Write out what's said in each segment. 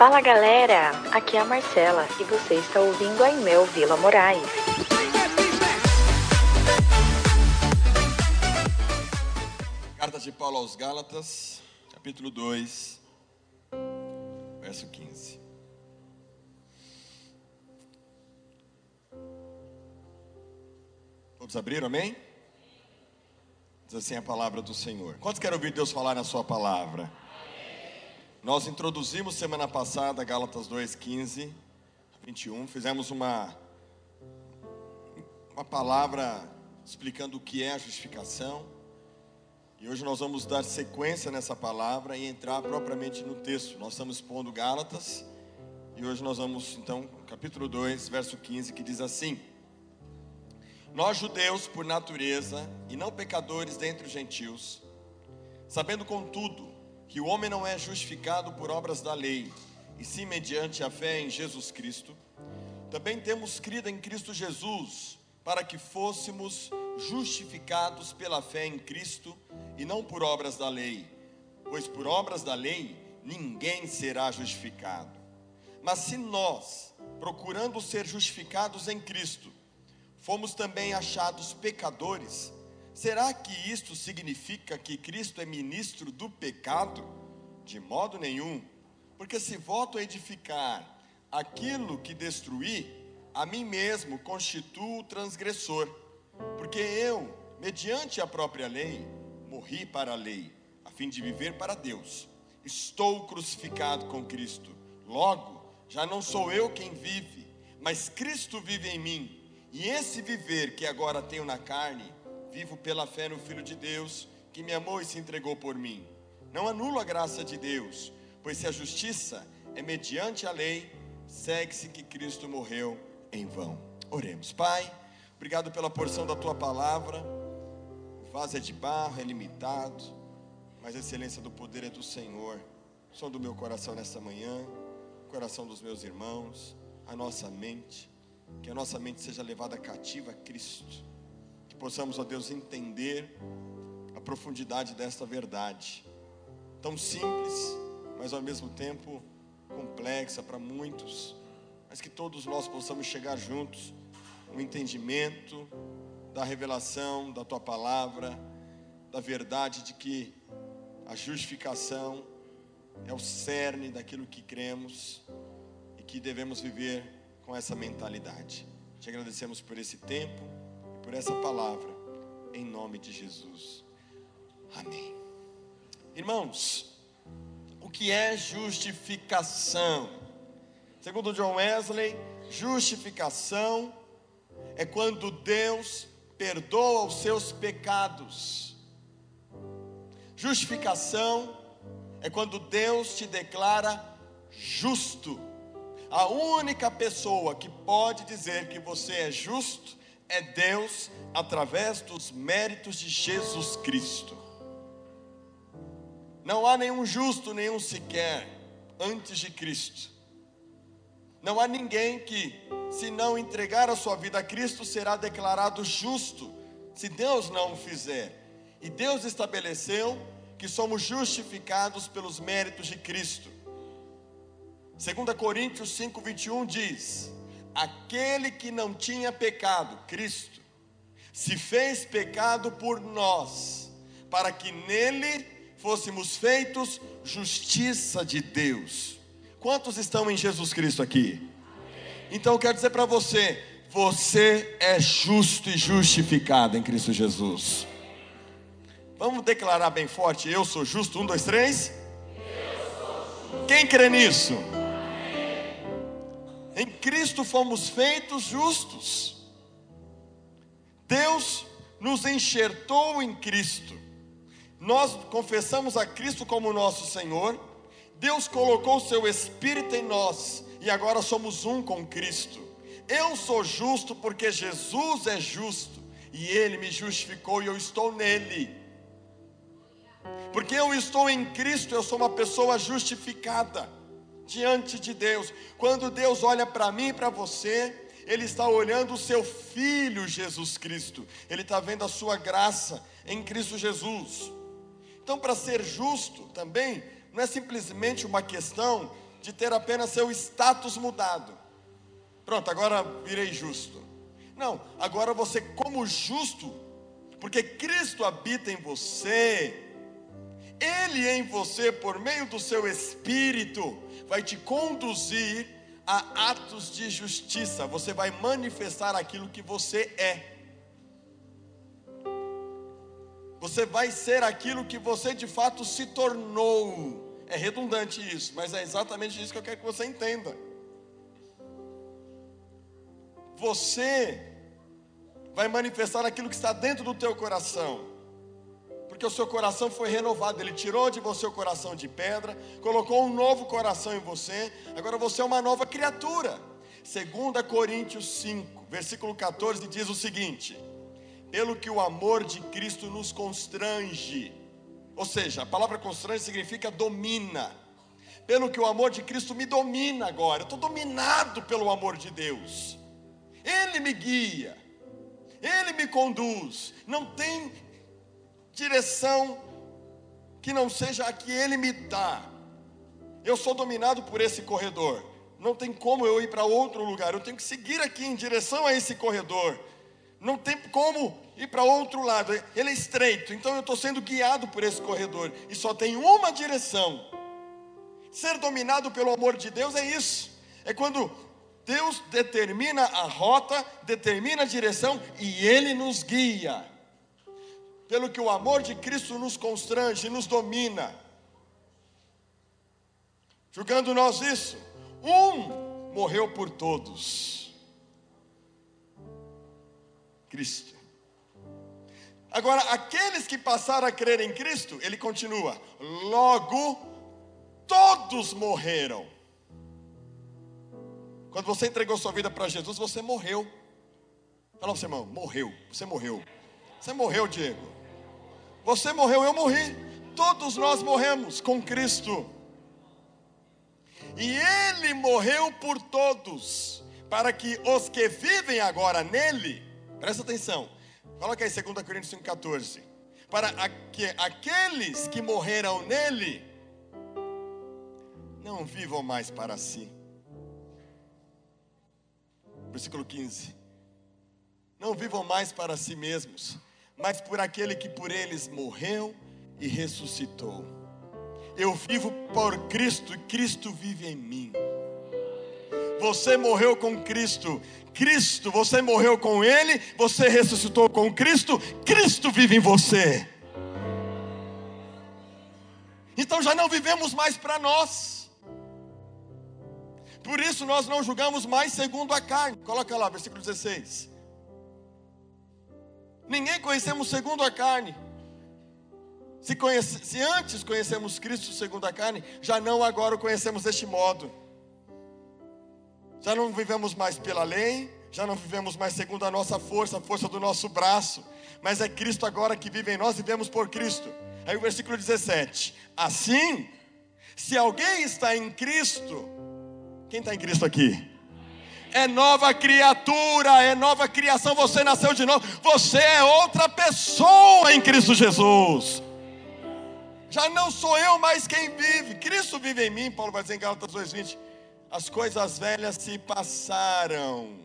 Fala galera, aqui é a Marcela e você está ouvindo a Imel Vila Moraes. Carta de Paulo aos Gálatas, capítulo 2, verso 15. Todos abriram, amém? Diz assim a palavra do Senhor. Quantos querem ouvir Deus falar na sua palavra? Nós introduzimos semana passada Gálatas 2, 15 a 21. Fizemos uma, uma palavra explicando o que é a justificação. E hoje nós vamos dar sequência nessa palavra e entrar propriamente no texto. Nós estamos expondo Gálatas. E hoje nós vamos, então, capítulo 2, verso 15, que diz assim: Nós judeus, por natureza, e não pecadores dentre os gentios, sabendo contudo que o homem não é justificado por obras da lei, e sim mediante a fé em Jesus Cristo, também temos crido em Cristo Jesus, para que fôssemos justificados pela fé em Cristo e não por obras da lei, pois por obras da lei ninguém será justificado. Mas se nós, procurando ser justificados em Cristo, fomos também achados pecadores, Será que isto significa que Cristo é ministro do pecado? De modo nenhum, porque se volto a edificar aquilo que destruí, a mim mesmo constituo transgressor, porque eu, mediante a própria lei, morri para a lei, a fim de viver para Deus. Estou crucificado com Cristo. Logo, já não sou eu quem vive, mas Cristo vive em mim. E esse viver que agora tenho na carne, Vivo pela fé no Filho de Deus, que me amou e se entregou por mim. Não anulo a graça de Deus, pois se a justiça é mediante a lei, segue-se que Cristo morreu em vão. Oremos. Pai, obrigado pela porção da tua palavra. O vaso é de barro, é limitado, mas a excelência do poder é do Senhor. Som do meu coração nesta manhã, coração dos meus irmãos, a nossa mente, que a nossa mente seja levada cativa a Cristo possamos, ó Deus, entender a profundidade desta verdade, tão simples, mas ao mesmo tempo complexa para muitos, mas que todos nós possamos chegar juntos no entendimento da revelação da tua palavra, da verdade de que a justificação é o cerne daquilo que cremos e que devemos viver com essa mentalidade. Te agradecemos por esse tempo por essa palavra, em nome de Jesus. Amém. Irmãos, o que é justificação? Segundo John Wesley, justificação é quando Deus perdoa os seus pecados. Justificação é quando Deus te declara justo. A única pessoa que pode dizer que você é justo é Deus através dos méritos de Jesus Cristo. Não há nenhum justo, nenhum sequer, antes de Cristo. Não há ninguém que, se não entregar a sua vida a Cristo, será declarado justo, se Deus não o fizer. E Deus estabeleceu que somos justificados pelos méritos de Cristo. 2 Coríntios 5, 21 diz: aquele que não tinha pecado, Cristo, se fez pecado por nós, para que nele fôssemos feitos justiça de Deus. Quantos estão em Jesus Cristo aqui? Então eu quero dizer para você, você é justo e justificado em Cristo Jesus. Vamos declarar bem forte: Eu sou justo. Um, dois, três. Quem crê nisso? Em Cristo fomos feitos justos. Deus nos enxertou em Cristo. Nós confessamos a Cristo como nosso Senhor. Deus colocou o seu Espírito em nós e agora somos um com Cristo. Eu sou justo porque Jesus é justo e Ele me justificou e eu estou nele. Porque eu estou em Cristo, eu sou uma pessoa justificada diante de Deus. Quando Deus olha para mim e para você, Ele está olhando o seu Filho Jesus Cristo, Ele está vendo a sua graça em Cristo Jesus. Então, para ser justo também, não é simplesmente uma questão de ter apenas seu status mudado. Pronto, agora virei justo. Não, agora você, como justo, porque Cristo habita em você, Ele em você, por meio do seu Espírito, vai te conduzir a atos de justiça. Você vai manifestar aquilo que você é. Você vai ser aquilo que você de fato se tornou. É redundante isso, mas é exatamente isso que eu quero que você entenda. Você vai manifestar aquilo que está dentro do teu coração. Porque o seu coração foi renovado, ele tirou de você o coração de pedra, colocou um novo coração em você. Agora você é uma nova criatura. 2 Coríntios 5, versículo 14 diz o seguinte: pelo que o amor de Cristo nos constrange. Ou seja, a palavra constrange significa domina. Pelo que o amor de Cristo me domina agora, eu estou dominado pelo amor de Deus. Ele me guia, Ele me conduz. Não tem direção que não seja a que Ele me dá. Eu sou dominado por esse corredor. Não tem como eu ir para outro lugar. Eu tenho que seguir aqui em direção a esse corredor não tem como ir para outro lado, ele é estreito, então eu estou sendo guiado por esse corredor, e só tem uma direção. Ser dominado pelo amor de Deus é isso, é quando Deus determina a rota, determina a direção e Ele nos guia. Pelo que o amor de Cristo nos constrange, nos domina. Julgando nós isso, um morreu por todos Cristo. Agora, aqueles que passaram a crer em Cristo, ele continua: logo todos morreram. Quando você entregou sua vida para Jesus, você morreu. Fala para você, irmão, morreu. Você morreu. Você morreu, Diego. Você morreu, eu morri. Todos nós morremos com Cristo. E Ele morreu por todos, para que os que vivem agora nele Presta atenção. Coloca aí 2 Coríntios 5,14. Para que aqueles que morreram nele não vivam mais para si. Versículo 15. Não vivam mais para si mesmos, mas por aquele que por eles morreu e ressuscitou. Eu vivo por Cristo e Cristo vive em mim. Você morreu com Cristo. Cristo, você morreu com Ele, você ressuscitou com Cristo, Cristo vive em você. Então já não vivemos mais para nós. Por isso nós não julgamos mais segundo a carne. Coloca lá, versículo 16. Ninguém conhecemos segundo a carne. Se, conhece, se antes conhecemos Cristo segundo a carne, já não agora o conhecemos deste modo. Já não vivemos mais pela lei, já não vivemos mais segundo a nossa força, a força do nosso braço, mas é Cristo agora que vive em nós e vivemos por Cristo. Aí o versículo 17: Assim, se alguém está em Cristo, quem está em Cristo aqui? É nova criatura, é nova criação. Você nasceu de novo, você é outra pessoa em Cristo Jesus. Já não sou eu mais quem vive, Cristo vive em mim. Paulo vai dizer em Gálatas 2,20 as coisas velhas se passaram.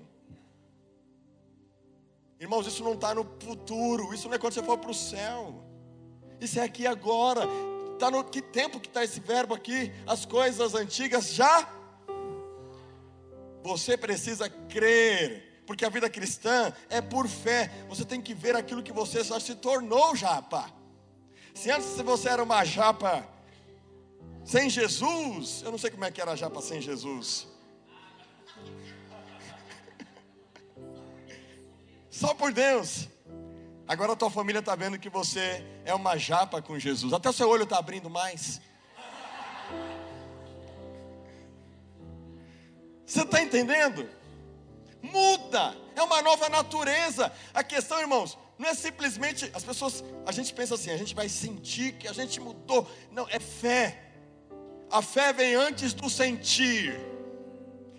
Irmãos, isso não está no futuro, isso não é quando você for para o céu, isso é aqui agora. Tá no que tempo que está esse verbo aqui? As coisas antigas já. Você precisa crer, porque a vida cristã é por fé. Você tem que ver aquilo que você já se tornou japa. Se antes você era uma japa sem Jesus, eu não sei como é que era já para sem Jesus. Só por Deus. Agora a tua família está vendo que você é uma japa com Jesus. Até o seu olho está abrindo mais. Você está entendendo? Muda, é uma nova natureza. A questão, irmãos, não é simplesmente as pessoas, a gente pensa assim, a gente vai sentir que a gente mudou. Não, é fé. A fé vem antes do sentir.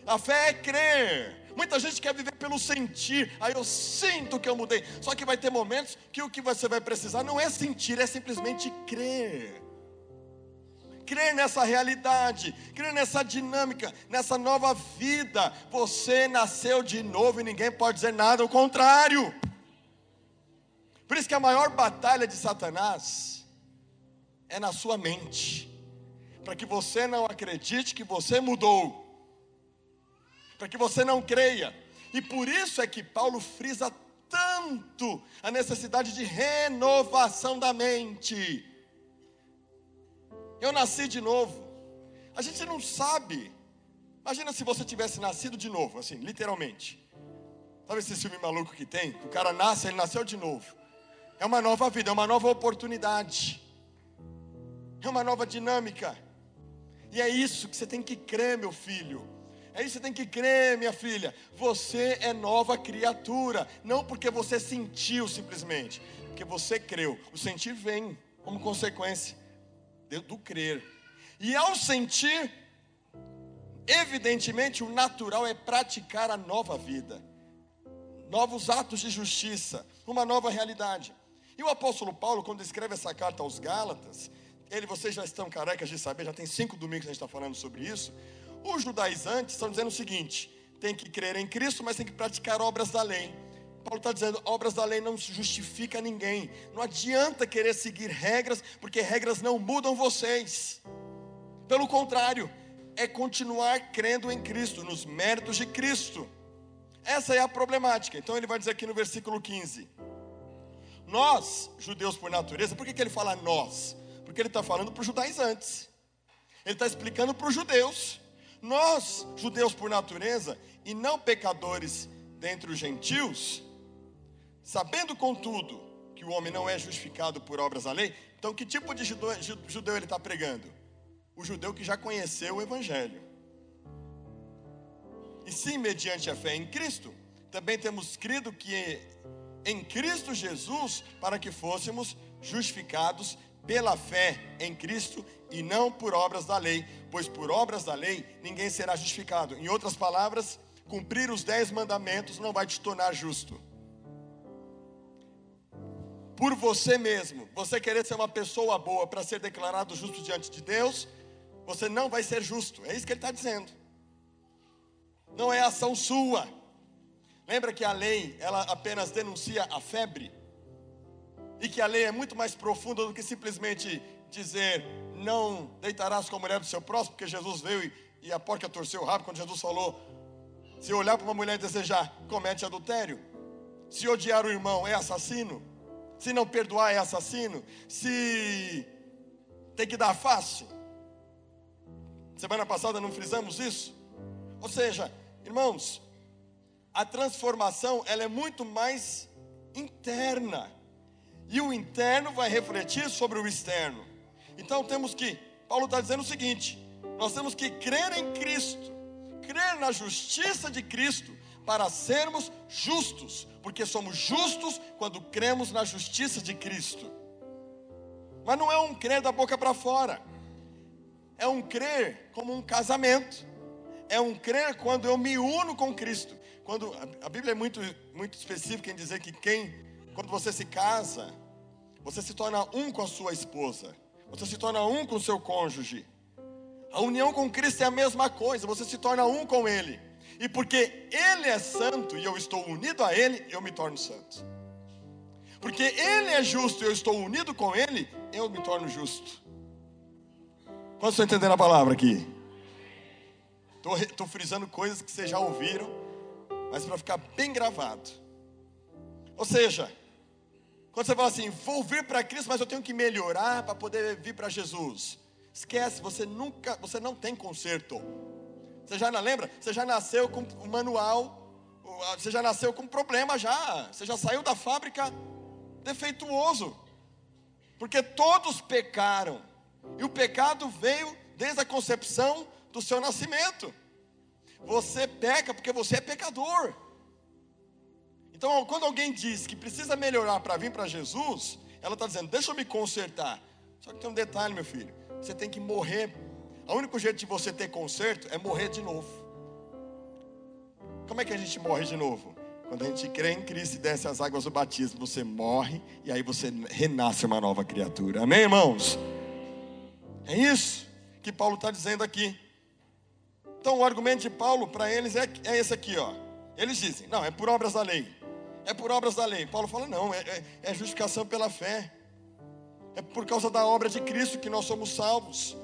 A fé é crer. Muita gente quer viver pelo sentir. Aí eu sinto que eu mudei. Só que vai ter momentos que o que você vai precisar não é sentir, é simplesmente crer. Crer nessa realidade, crer nessa dinâmica, nessa nova vida. Você nasceu de novo e ninguém pode dizer nada ao contrário. Por isso que a maior batalha de Satanás é na sua mente, para que você não acredite que você mudou, para que você não creia. E por isso é que Paulo frisa tanto a necessidade de renovação da mente. Eu nasci de novo. A gente não sabe. Imagina se você tivesse nascido de novo, assim, literalmente. Sabe esse filme maluco que tem? O cara nasce, ele nasceu de novo. É uma nova vida, é uma nova oportunidade. É uma nova dinâmica. E é isso que você tem que crer, meu filho. É isso que você tem que crer, minha filha. Você é nova criatura. Não porque você sentiu simplesmente, porque você creu. O sentir vem como consequência do crer. E ao sentir, evidentemente, o natural é praticar a nova vida, novos atos de justiça, uma nova realidade. E o apóstolo Paulo, quando escreve essa carta aos Gálatas, ele, vocês já estão carecas de saber, já tem cinco domingos que a gente está falando sobre isso. Os judaizantes estão dizendo o seguinte: tem que crer em Cristo, mas tem que praticar obras da lei. Paulo está dizendo: obras da lei não justifica ninguém. Não adianta querer seguir regras, porque regras não mudam vocês. Pelo contrário, é continuar crendo em Cristo, nos méritos de Cristo. Essa é a problemática. Então ele vai dizer aqui no versículo 15: Nós, judeus por natureza, por que, que ele fala nós? Porque ele está falando para os judaizantes. Ele está explicando para os judeus. Nós, judeus por natureza, e não pecadores dentre os gentios, Sabendo, contudo, que o homem não é justificado por obras da lei, então que tipo de judeu, judeu ele está pregando? O judeu que já conheceu o Evangelho. E sim, mediante a fé em Cristo, também temos crido que em Cristo Jesus, para que fôssemos justificados pela fé em Cristo e não por obras da lei, pois por obras da lei ninguém será justificado. Em outras palavras, cumprir os dez mandamentos não vai te tornar justo por você mesmo, você querer ser uma pessoa boa para ser declarado justo diante de Deus, você não vai ser justo. É isso que ele está dizendo. Não é ação sua. Lembra que a lei, ela apenas denuncia a febre? E que a lei é muito mais profunda do que simplesmente dizer, não deitarás com a mulher do seu próximo, porque Jesus veio e, e a porca torceu o rabo quando Jesus falou: se olhar para uma mulher e desejar, comete adultério. Se odiar o irmão, é assassino. Se não perdoar é assassino. Se tem que dar face. Semana passada não frisamos isso? Ou seja, irmãos, a transformação ela é muito mais interna. E o interno vai refletir sobre o externo. Então temos que, Paulo está dizendo o seguinte: nós temos que crer em Cristo, crer na justiça de Cristo, para sermos justos, porque somos justos quando cremos na justiça de Cristo. Mas não é um crer da boca para fora, é um crer como um casamento, é um crer quando eu me uno com Cristo. Quando a Bíblia é muito, muito específica em dizer que quem, quando você se casa, você se torna um com a sua esposa, você se torna um com o seu cônjuge. A união com Cristo é a mesma coisa, você se torna um com Ele. E porque Ele é santo e eu estou unido a Ele, eu me torno santo. Porque Ele é justo e eu estou unido com Ele, eu me torno justo. Quantos estão entendendo a palavra aqui? Estou frisando coisas que vocês já ouviram, mas para ficar bem gravado. Ou seja, quando você fala assim, vou vir para Cristo, mas eu tenho que melhorar para poder vir para Jesus. Esquece, você nunca, você não tem conserto. Você já não lembra? Você já nasceu com o manual, você já nasceu com problema já. Você já saiu da fábrica defeituoso. Porque todos pecaram. E o pecado veio desde a concepção do seu nascimento. Você peca porque você é pecador. Então, quando alguém diz que precisa melhorar para vir para Jesus, ela está dizendo: Deixa eu me consertar. Só que tem um detalhe, meu filho: você tem que morrer o único jeito de você ter conserto é morrer de novo. Como é que a gente morre de novo? Quando a gente crê em Cristo e desce as águas do batismo, você morre e aí você renasce uma nova criatura. Amém, irmãos? É isso. que Paulo está dizendo aqui. Então, o argumento de Paulo para eles é, é esse aqui, ó. Eles dizem, não, é por obras da lei. É por obras da lei. Paulo fala, não, é, é, é justificação pela fé. É por causa da obra de Cristo que nós somos salvos.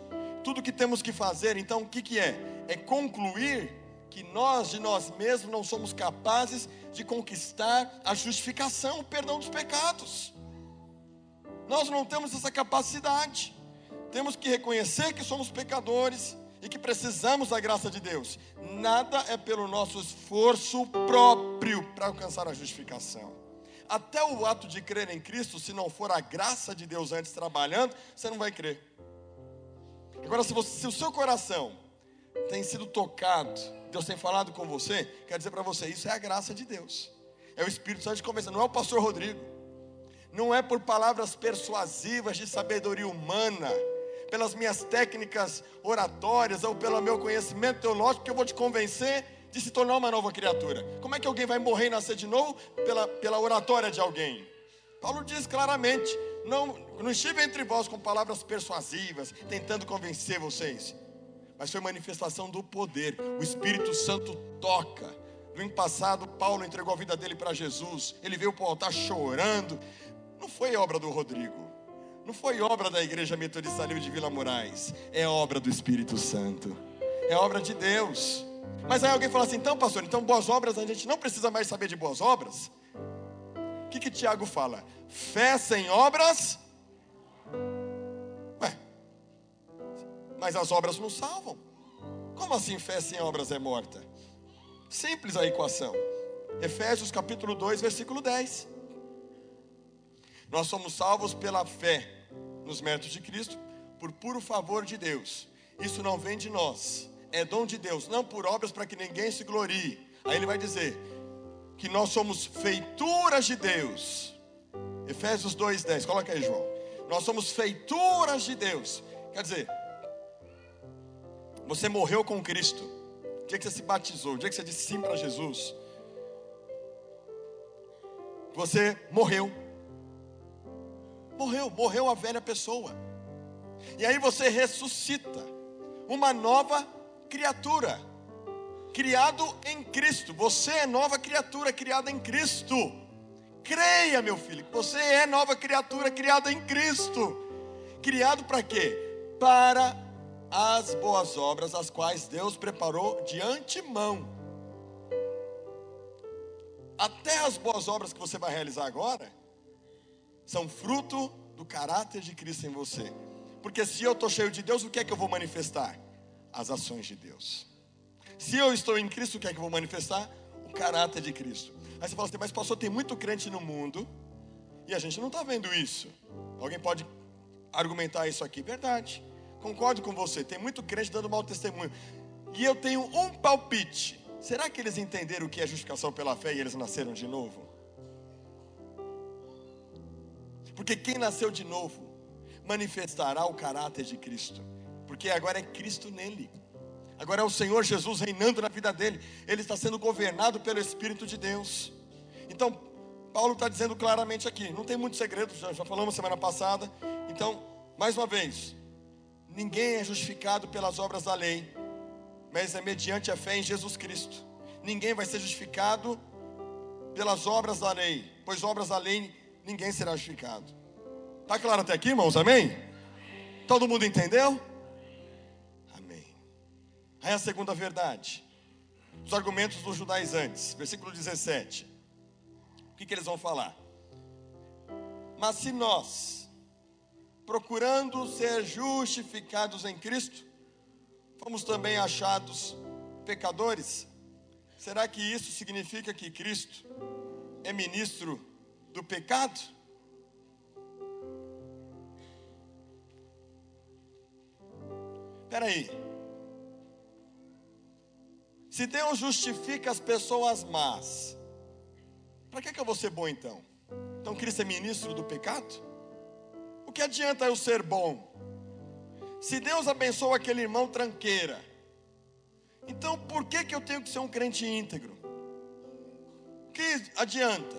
Tudo que temos que fazer, então, o que, que é? É concluir que nós de nós mesmos não somos capazes de conquistar a justificação, o perdão dos pecados. Nós não temos essa capacidade. Temos que reconhecer que somos pecadores e que precisamos da graça de Deus. Nada é pelo nosso esforço próprio para alcançar a justificação. Até o ato de crer em Cristo, se não for a graça de Deus antes trabalhando, você não vai crer. Agora, se, você, se o seu coração tem sido tocado, Deus tem falado com você, quer dizer para você, isso é a graça de Deus. É o Espírito Santo de convencer, não é o pastor Rodrigo. Não é por palavras persuasivas de sabedoria humana, pelas minhas técnicas oratórias ou pelo meu conhecimento teológico que eu vou te convencer de se tornar uma nova criatura. Como é que alguém vai morrer e nascer de novo pela, pela oratória de alguém? Paulo diz claramente: não, não estive entre vós com palavras persuasivas, tentando convencer vocês, mas foi manifestação do poder. O Espírito Santo toca. No ano passado, Paulo entregou a vida dele para Jesus. Ele veio para o altar chorando. Não foi obra do Rodrigo. Não foi obra da Igreja Metodista Livre de Vila Moraes. É obra do Espírito Santo. É obra de Deus. Mas aí alguém fala assim: então, pastor, então boas obras a gente não precisa mais saber de boas obras? Que, que Tiago fala? Fé sem obras. Ué, mas as obras não salvam. Como assim fé sem obras é morta? Simples a equação. Efésios capítulo 2, versículo 10. Nós somos salvos pela fé nos méritos de Cristo, por puro favor de Deus. Isso não vem de nós, é dom de Deus, não por obras para que ninguém se glorie. Aí ele vai dizer que nós somos feituras de Deus. Efésios 2:10. Coloca aí, João. Nós somos feituras de Deus. Quer dizer, você morreu com Cristo. O dia que você se batizou, o dia que você disse sim para Jesus, você morreu morreu, morreu a velha pessoa. E aí você ressuscita uma nova criatura, criado em Cristo. Você é nova criatura criada em Cristo. Creia, meu filho, você é nova criatura criada em Cristo. Criado para quê? Para as boas obras, as quais Deus preparou de antemão. Até as boas obras que você vai realizar agora são fruto do caráter de Cristo em você. Porque se eu estou cheio de Deus, o que é que eu vou manifestar? As ações de Deus. Se eu estou em Cristo, o que é que eu vou manifestar? O caráter de Cristo. Aí você fala assim, mas pastor, tem muito crente no mundo e a gente não está vendo isso. Alguém pode argumentar isso aqui? Verdade. Concordo com você. Tem muito crente dando mau testemunho. E eu tenho um palpite. Será que eles entenderam o que é justificação pela fé e eles nasceram de novo? Porque quem nasceu de novo manifestará o caráter de Cristo. Porque agora é Cristo nele. Agora é o Senhor Jesus reinando na vida dele. Ele está sendo governado pelo Espírito de Deus. Então, Paulo está dizendo claramente aqui: não tem muito segredo, já, já falamos semana passada. Então, mais uma vez, ninguém é justificado pelas obras da lei, mas é mediante a fé em Jesus Cristo. Ninguém vai ser justificado pelas obras da lei, pois obras da lei ninguém será justificado. Está claro até aqui, irmãos? Amém? Todo mundo entendeu? Aí a segunda verdade. Os argumentos dos judaizantes, versículo 17. O que, que eles vão falar? Mas se nós, procurando ser justificados em Cristo, fomos também achados pecadores, será que isso significa que Cristo é ministro do pecado? Espera aí. Se Deus justifica as pessoas más, para que, que eu vou ser bom então? Então Cristo é ministro do pecado? O que adianta eu ser bom? Se Deus abençoa aquele irmão tranqueira, então por que, que eu tenho que ser um crente íntegro? O que adianta?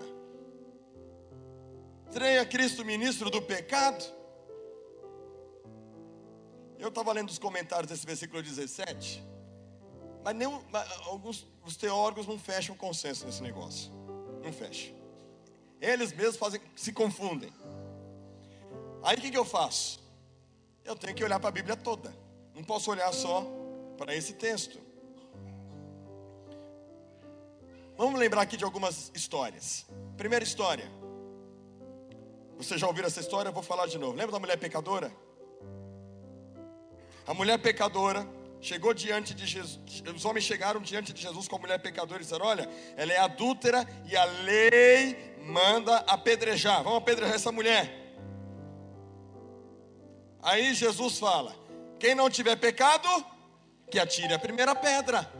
Serei a Cristo ministro do pecado? Eu estava lendo os comentários desse versículo 17, mas, nem, mas alguns os teólogos não fecham consenso nesse negócio. Não fecha. Eles mesmos fazem, se confundem. Aí o que, que eu faço? Eu tenho que olhar para a Bíblia toda. Não posso olhar só para esse texto. Vamos lembrar aqui de algumas histórias. Primeira história. Você já ouviu essa história? Eu vou falar de novo. Lembra da mulher pecadora? A mulher pecadora chegou diante de Jesus. Os homens chegaram diante de Jesus com a mulher pecadora e disseram: Olha, ela é adúltera e a lei manda apedrejar. Vamos apedrejar essa mulher. Aí Jesus fala: Quem não tiver pecado, que atire a primeira pedra.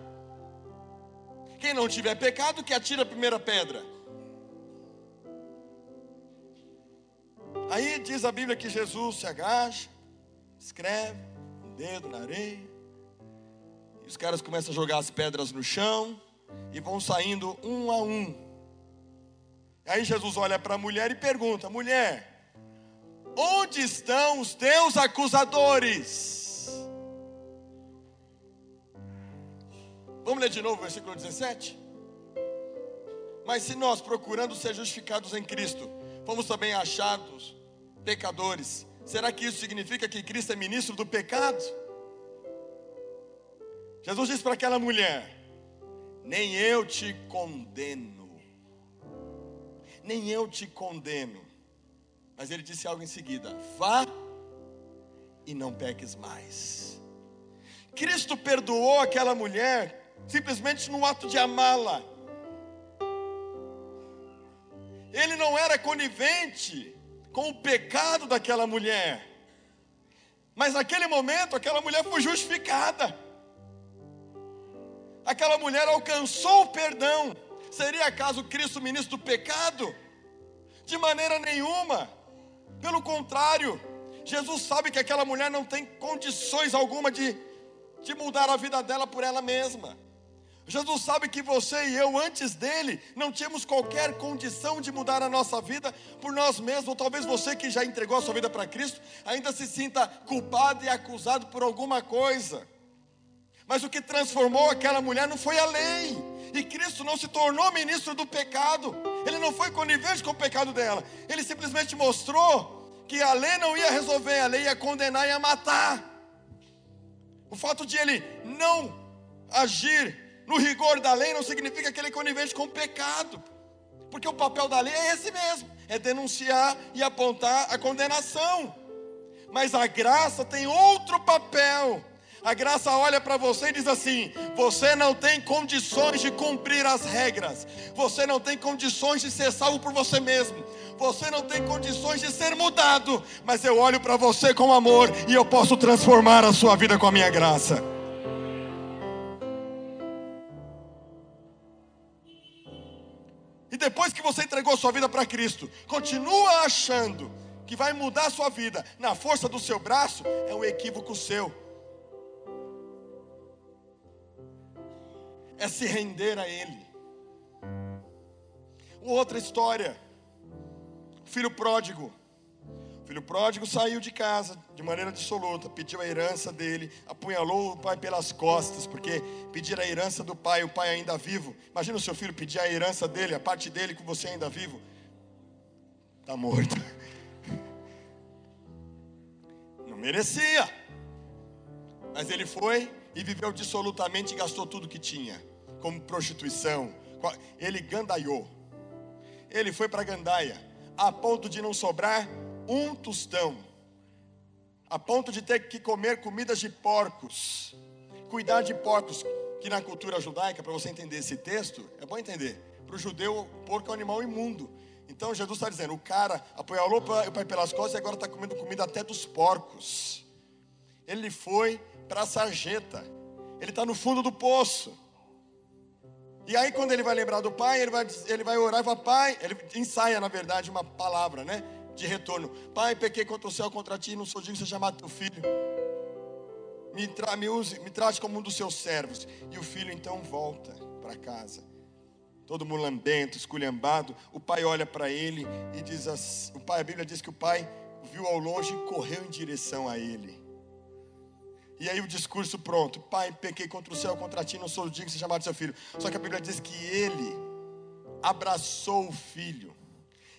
Quem não tiver pecado, que atire a primeira pedra. Aí diz a Bíblia que Jesus se agacha, escreve um dedo na areia, e os caras começam a jogar as pedras no chão e vão saindo um a um. Aí Jesus olha para a mulher e pergunta: Mulher, onde estão os teus acusadores? Vamos ler de novo o versículo 17? Mas se nós, procurando ser justificados em Cristo, fomos também achados pecadores, será que isso significa que Cristo é ministro do pecado? Jesus disse para aquela mulher: Nem eu te condeno, nem eu te condeno. Mas ele disse algo em seguida: Vá e não peques mais. Cristo perdoou aquela mulher simplesmente no ato de amá-la. Ele não era conivente com o pecado daquela mulher. Mas naquele momento, aquela mulher foi justificada. Aquela mulher alcançou o perdão. Seria acaso Cristo ministro do pecado? De maneira nenhuma. Pelo contrário, Jesus sabe que aquela mulher não tem condições alguma de, de mudar a vida dela por ela mesma. Jesus sabe que você e eu, antes dele, não tínhamos qualquer condição de mudar a nossa vida por nós mesmos. Ou talvez você que já entregou a sua vida para Cristo, ainda se sinta culpado e acusado por alguma coisa. Mas o que transformou aquela mulher não foi a lei. E Cristo não se tornou ministro do pecado. Ele não foi conivente com o pecado dela. Ele simplesmente mostrou que a lei não ia resolver, a lei ia condenar e ia matar. O fato de ele não agir no rigor da lei não significa que ele é conivente com o pecado, porque o papel da lei é esse mesmo: é denunciar e apontar a condenação. Mas a graça tem outro papel. A graça olha para você e diz assim: você não tem condições de cumprir as regras, você não tem condições de ser salvo por você mesmo, você não tem condições de ser mudado, mas eu olho para você com amor e eu posso transformar a sua vida com a minha graça. E depois que você entregou sua vida para Cristo, continua achando que vai mudar a sua vida na força do seu braço, é um equívoco seu. É se render a Ele. Outra história. Filho pródigo. O filho pródigo saiu de casa de maneira dissoluta, pediu a herança dele, apunhalou o pai pelas costas, porque pedir a herança do pai, o pai ainda vivo. Imagina o seu filho pedir a herança dele, a parte dele com você ainda vivo. Está morto. Não merecia. Mas ele foi e viveu dissolutamente e gastou tudo que tinha, como prostituição. Ele gandaiou. Ele foi para Gandaia, a ponto de não sobrar um tostão, a ponto de ter que comer comidas de porcos, cuidar de porcos, que na cultura judaica, para você entender esse texto, é bom entender, para o judeu, porco é um animal imundo. Então Jesus está dizendo: o cara apoiou o pai pelas costas e agora está comendo comida até dos porcos. Ele foi para a sarjeta, ele está no fundo do poço. E aí, quando ele vai lembrar do pai, ele vai, ele vai orar e vai, pai, ele ensaia, na verdade, uma palavra, né? de retorno. Pai, pequei contra o céu, contra ti, não sou digno de ser chamado teu filho. Me, tra me, use, me trate como um dos seus servos. E o filho então volta para casa. Todo mulambento, esculhambado. O pai olha para ele e diz assim, o pai, a Bíblia diz que o pai viu ao longe e correu em direção a ele. E aí o discurso pronto. Pai, pequei contra o céu, contra ti, não sou digno de ser chamado seu filho. Só que a Bíblia diz que ele abraçou o filho.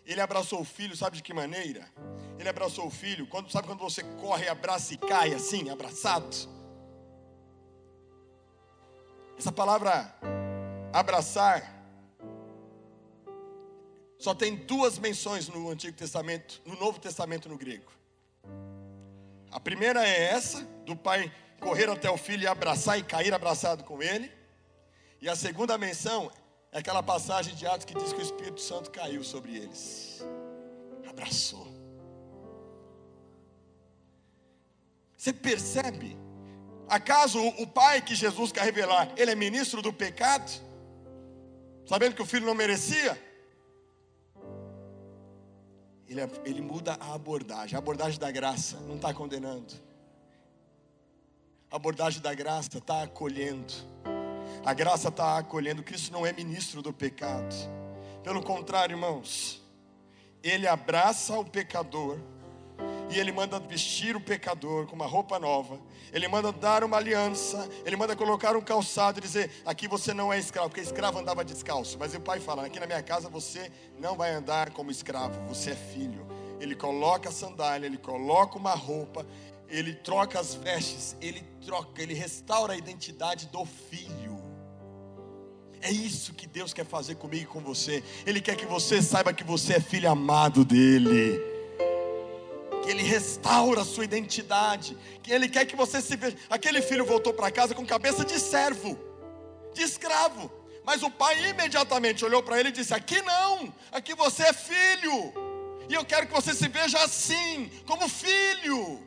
Ele abraçou o filho, sabe de que maneira? Ele abraçou o filho, quando, sabe quando você corre, abraça e cai assim, abraçado? Essa palavra abraçar só tem duas menções no Antigo Testamento, no Novo Testamento no grego. A primeira é essa, do pai correr até o filho e abraçar e cair abraçado com ele. E a segunda menção é aquela passagem de Atos que diz que o Espírito Santo caiu sobre eles. Abraçou. Você percebe? Acaso o pai que Jesus quer revelar, ele é ministro do pecado? Sabendo que o filho não merecia? Ele, é, ele muda a abordagem, a abordagem da graça, não está condenando. A abordagem da graça está acolhendo. A graça está acolhendo. Cristo não é ministro do pecado. Pelo contrário, irmãos, ele abraça o pecador e ele manda vestir o pecador com uma roupa nova. Ele manda dar uma aliança, ele manda colocar um calçado e dizer: aqui você não é escravo, porque escravo andava descalço. Mas o pai fala: aqui na minha casa você não vai andar como escravo, você é filho. Ele coloca a sandália, ele coloca uma roupa, ele troca as vestes, ele troca, ele restaura a identidade do filho. É isso que Deus quer fazer comigo e com você. Ele quer que você saiba que você é filho amado dele. Que ele restaura a sua identidade. Que ele quer que você se veja. Aquele filho voltou para casa com cabeça de servo, de escravo. Mas o pai imediatamente olhou para ele e disse: Aqui não, aqui você é filho. E eu quero que você se veja assim, como filho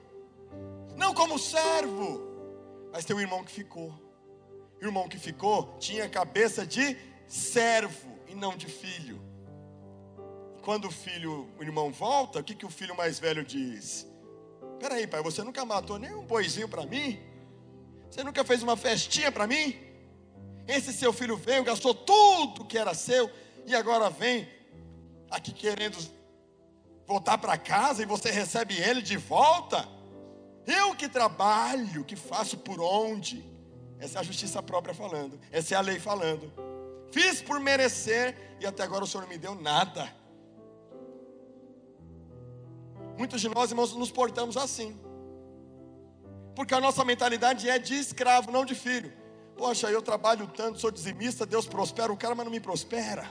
não como servo. Mas tem um irmão que ficou. O irmão que ficou tinha cabeça de servo e não de filho. Quando o filho, o irmão volta, o que, que o filho mais velho diz? Peraí, pai, você nunca matou nem um boizinho para mim? Você nunca fez uma festinha para mim? Esse seu filho veio, gastou tudo que era seu e agora vem aqui querendo voltar para casa e você recebe ele de volta? Eu que trabalho, que faço por onde? Essa é a justiça própria falando. Essa é a lei falando. Fiz por merecer e até agora o Senhor não me deu nada. Muitos de nós, irmãos, nos portamos assim. Porque a nossa mentalidade é de escravo, não de filho. Poxa, eu trabalho tanto, sou dizimista, Deus prospera o cara, mas não me prospera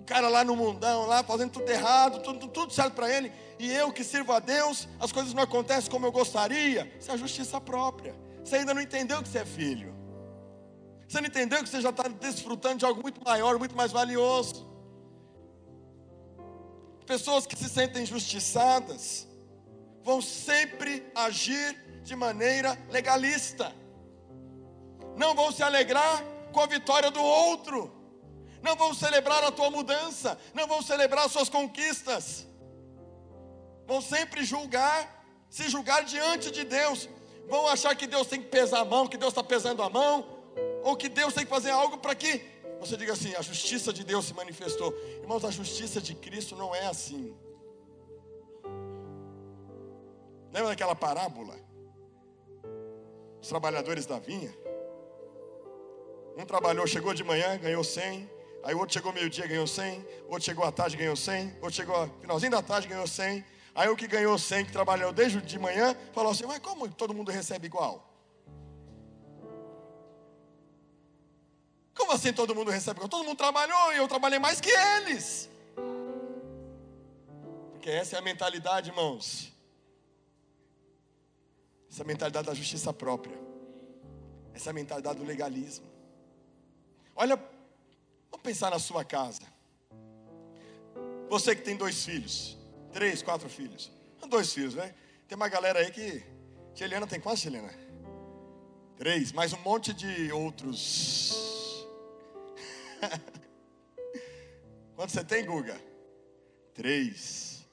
o cara lá no mundão, lá fazendo tudo errado, tudo, tudo certo para ele, e eu que sirvo a Deus, as coisas não acontecem como eu gostaria. Isso é a justiça própria. Você ainda não entendeu que você é filho. Você não entendeu que você já está desfrutando de algo muito maior, muito mais valioso. Pessoas que se sentem injustiçadas vão sempre agir de maneira legalista. Não vão se alegrar com a vitória do outro. Não vão celebrar a tua mudança, não vão celebrar as suas conquistas, vão sempre julgar, se julgar diante de Deus, vão achar que Deus tem que pesar a mão, que Deus está pesando a mão, ou que Deus tem que fazer algo para que você diga assim: a justiça de Deus se manifestou. Irmãos, a justiça de Cristo não é assim. Lembra daquela parábola? Os trabalhadores da vinha. Um trabalhou, chegou de manhã, ganhou 100, Aí o outro chegou meio-dia, ganhou 100. O outro chegou à tarde, ganhou 100. O outro chegou finalzinho da tarde, ganhou 100. Aí o que ganhou 100, que trabalhou desde de manhã, falou assim: Mas como todo mundo recebe igual? Como assim todo mundo recebe? Todo mundo trabalhou e eu trabalhei mais que eles. Porque essa é a mentalidade, irmãos. Essa é a mentalidade da justiça própria. Essa é a mentalidade do legalismo. Olha Vamos pensar na sua casa. Você que tem dois filhos, três, quatro filhos. Dois filhos, né? Tem uma galera aí que. Tia Helena tem Tia Helena? Três, mais um monte de outros. Quantos você tem, Guga? Três.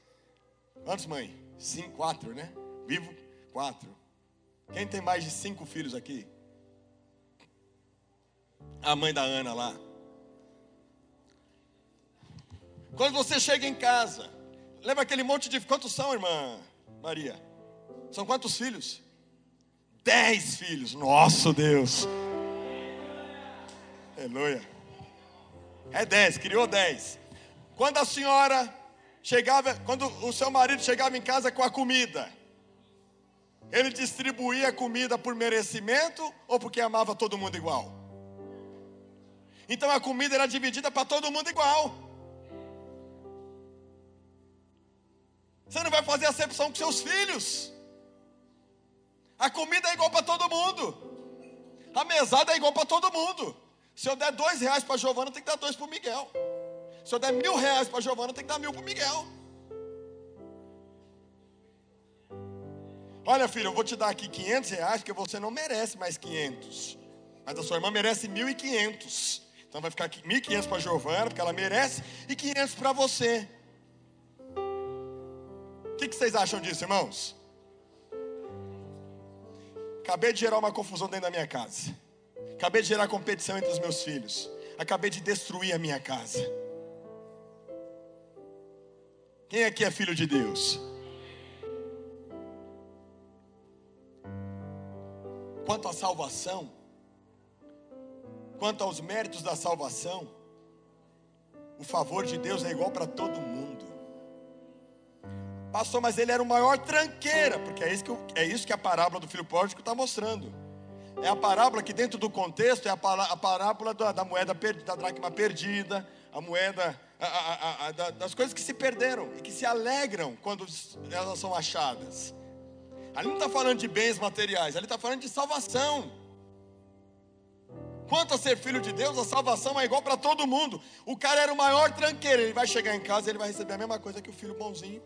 Quantos, mãe? Cinco, quatro, né? Vivo, quatro. Quem tem mais de cinco filhos aqui? A mãe da Ana lá. Quando você chega em casa, leva aquele monte de. Quantos são, irmã Maria? São quantos filhos? dez filhos. Nosso Deus. Aleluia. É dez, criou dez. Quando a senhora chegava, quando o seu marido chegava em casa com a comida, ele distribuía a comida por merecimento ou porque amava todo mundo igual? Então a comida era dividida para todo mundo igual. Você não vai fazer acepção com seus filhos. A comida é igual para todo mundo. A mesada é igual para todo mundo. Se eu der dois reais para Giovana, tem que dar dois para o Miguel. Se eu der mil reais para Giovana, tem que dar mil para o Miguel. Olha, filho, eu vou te dar aqui 500 reais, porque você não merece mais 500. Mas a sua irmã merece 1.500. Então vai ficar 1.500 para Giovana, porque ela merece, e 500 para você. O que, que vocês acham disso, irmãos? Acabei de gerar uma confusão dentro da minha casa. Acabei de gerar competição entre os meus filhos. Acabei de destruir a minha casa. Quem aqui é filho de Deus? Quanto à salvação, quanto aos méritos da salvação, o favor de Deus é igual para todo mundo. Pastor, mas ele era o maior tranqueira, porque é isso que, é isso que a parábola do filho pródigo está mostrando. É a parábola que, dentro do contexto, é a, a parábola da, da, moeda perdida, da dracma perdida, a moeda, a, a, das coisas que se perderam e que se alegram quando elas são achadas. Ali não está falando de bens materiais, ali está falando de salvação. Quanto a ser filho de Deus, a salvação é igual para todo mundo. O cara era o maior tranqueiro, ele vai chegar em casa e ele vai receber a mesma coisa que o filho bonzinho.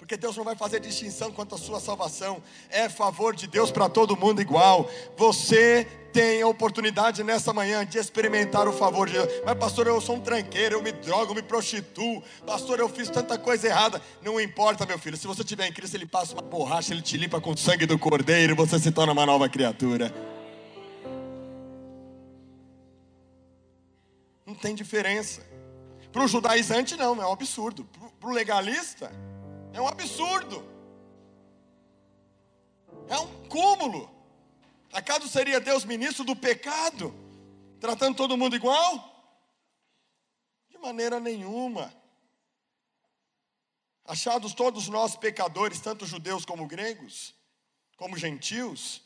Porque Deus não vai fazer distinção quanto à sua salvação. É favor de Deus para todo mundo igual. Você tem a oportunidade nessa manhã de experimentar o favor de Deus. Mas, pastor, eu sou um tranqueiro, eu me drogo, eu me prostituo. Pastor, eu fiz tanta coisa errada. Não importa, meu filho. Se você tiver em Cristo, Ele passa uma borracha, Ele te limpa com o sangue do Cordeiro. Você se torna uma nova criatura. Não tem diferença. Para o judaizante, não, é um absurdo. Para o legalista, é um absurdo. É um cúmulo. Acaso seria Deus ministro do pecado, tratando todo mundo igual? De maneira nenhuma. Achados todos nós pecadores, tanto judeus como gregos, como gentios,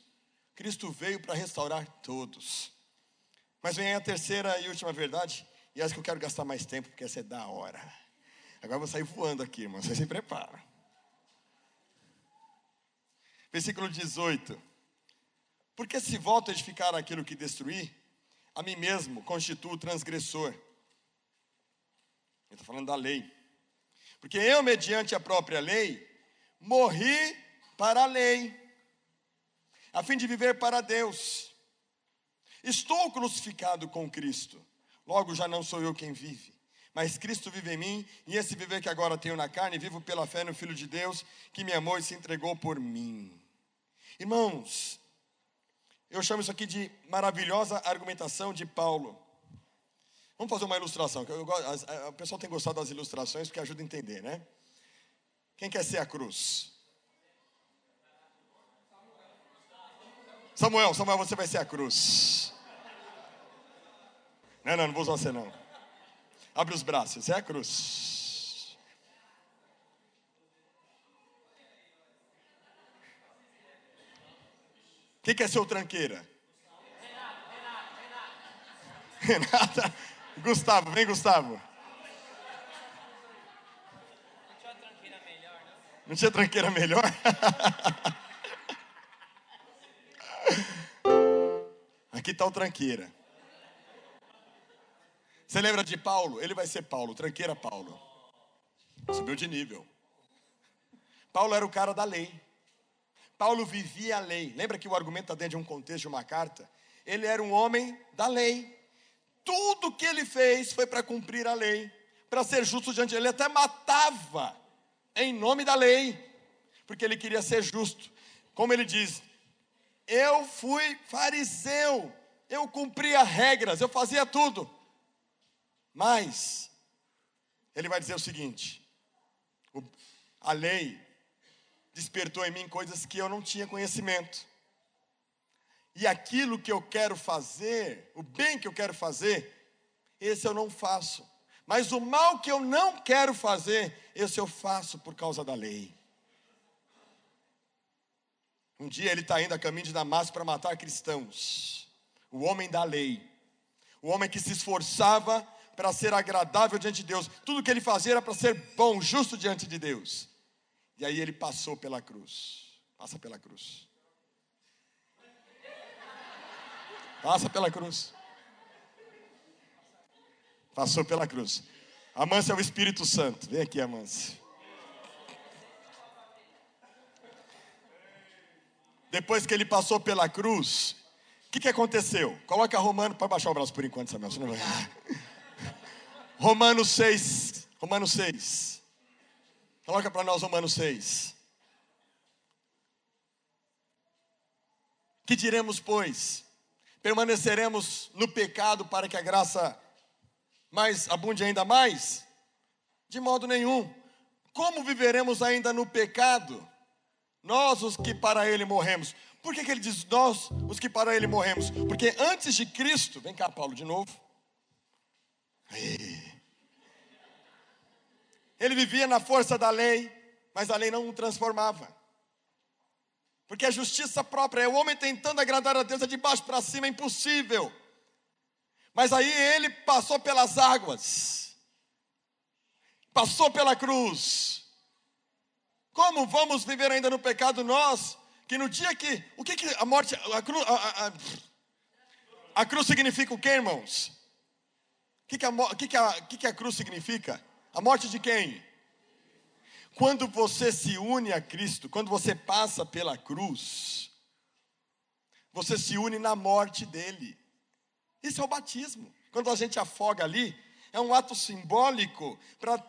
Cristo veio para restaurar todos. Mas vem a terceira e última verdade, e essa que eu quero gastar mais tempo, porque essa é da hora. Agora eu vou sair voando aqui, irmão. Você se prepara. Versículo 18. Porque se volto a edificar aquilo que destruí, a mim mesmo constituo transgressor. Ele está falando da lei. Porque eu, mediante a própria lei, morri para a lei, a fim de viver para Deus. Estou crucificado com Cristo, logo já não sou eu quem vive, mas Cristo vive em mim, e esse viver que agora tenho na carne, vivo pela fé no Filho de Deus, que me amou e se entregou por mim. Irmãos, eu chamo isso aqui de maravilhosa argumentação de Paulo. Vamos fazer uma ilustração. O pessoal tem gostado das ilustrações porque ajuda a entender, né? Quem quer ser a cruz? Samuel, Samuel, você vai ser a cruz. Não, não, não vou usar você não. Abre os braços, é a cruz. Quem quer ser o tranqueira? Renata. Gustavo, vem Gustavo. Não tinha tranqueira melhor, não? Não tinha tranqueira melhor? Aqui está o tranqueira. Você lembra de Paulo? Ele vai ser Paulo, tranqueira Paulo. Subiu de nível. Paulo era o cara da lei. Paulo vivia a lei. Lembra que o argumento está dentro de um contexto de uma carta? Ele era um homem da lei. Tudo que ele fez foi para cumprir a lei, para ser justo diante dele. Ele até matava em nome da lei, porque ele queria ser justo. Como ele diz: Eu fui fariseu, eu cumpria regras, eu fazia tudo. Mas, ele vai dizer o seguinte: a lei despertou em mim coisas que eu não tinha conhecimento. e aquilo que eu quero fazer, o bem que eu quero fazer, esse eu não faço. Mas o mal que eu não quero fazer, esse eu faço por causa da lei. Um dia ele está indo a caminho de Damasco para matar cristãos. O homem da lei. O homem que se esforçava para ser agradável diante de Deus. Tudo que ele fazia era para ser bom, justo diante de Deus. E aí ele passou pela cruz. Passa pela cruz. Passa pela cruz. Passou pela cruz. Amância é o Espírito Santo. Vem aqui, Amância. Depois que ele passou pela cruz, o que, que aconteceu? Coloca Romano para baixar o braço por enquanto, Samuel. Não vai... Romanos 6. Romanos 6. Coloca para nós Romanos 6. Que diremos, pois? Permaneceremos no pecado para que a graça mais abunde ainda mais? De modo nenhum. Como viveremos ainda no pecado? Nós, os que para ele morremos. Por que, que ele diz nós, os que para ele morremos? Porque antes de Cristo, vem cá, Paulo, de novo. Ele vivia na força da lei, mas a lei não o transformava. Porque a justiça própria é o homem tentando agradar a Deus é de baixo para cima, é impossível. Mas aí ele passou pelas águas, passou pela cruz. Como vamos viver ainda no pecado nós, que no dia que, o que, que a morte, a cruz, a, a, a cruz significa o que, irmãos? Que, que, a, que, que, a, que, que a cruz significa? A morte de quem? Quando você se une a Cristo, quando você passa pela cruz, você se une na morte dele. Isso é o batismo. Quando a gente afoga ali, é um ato simbólico para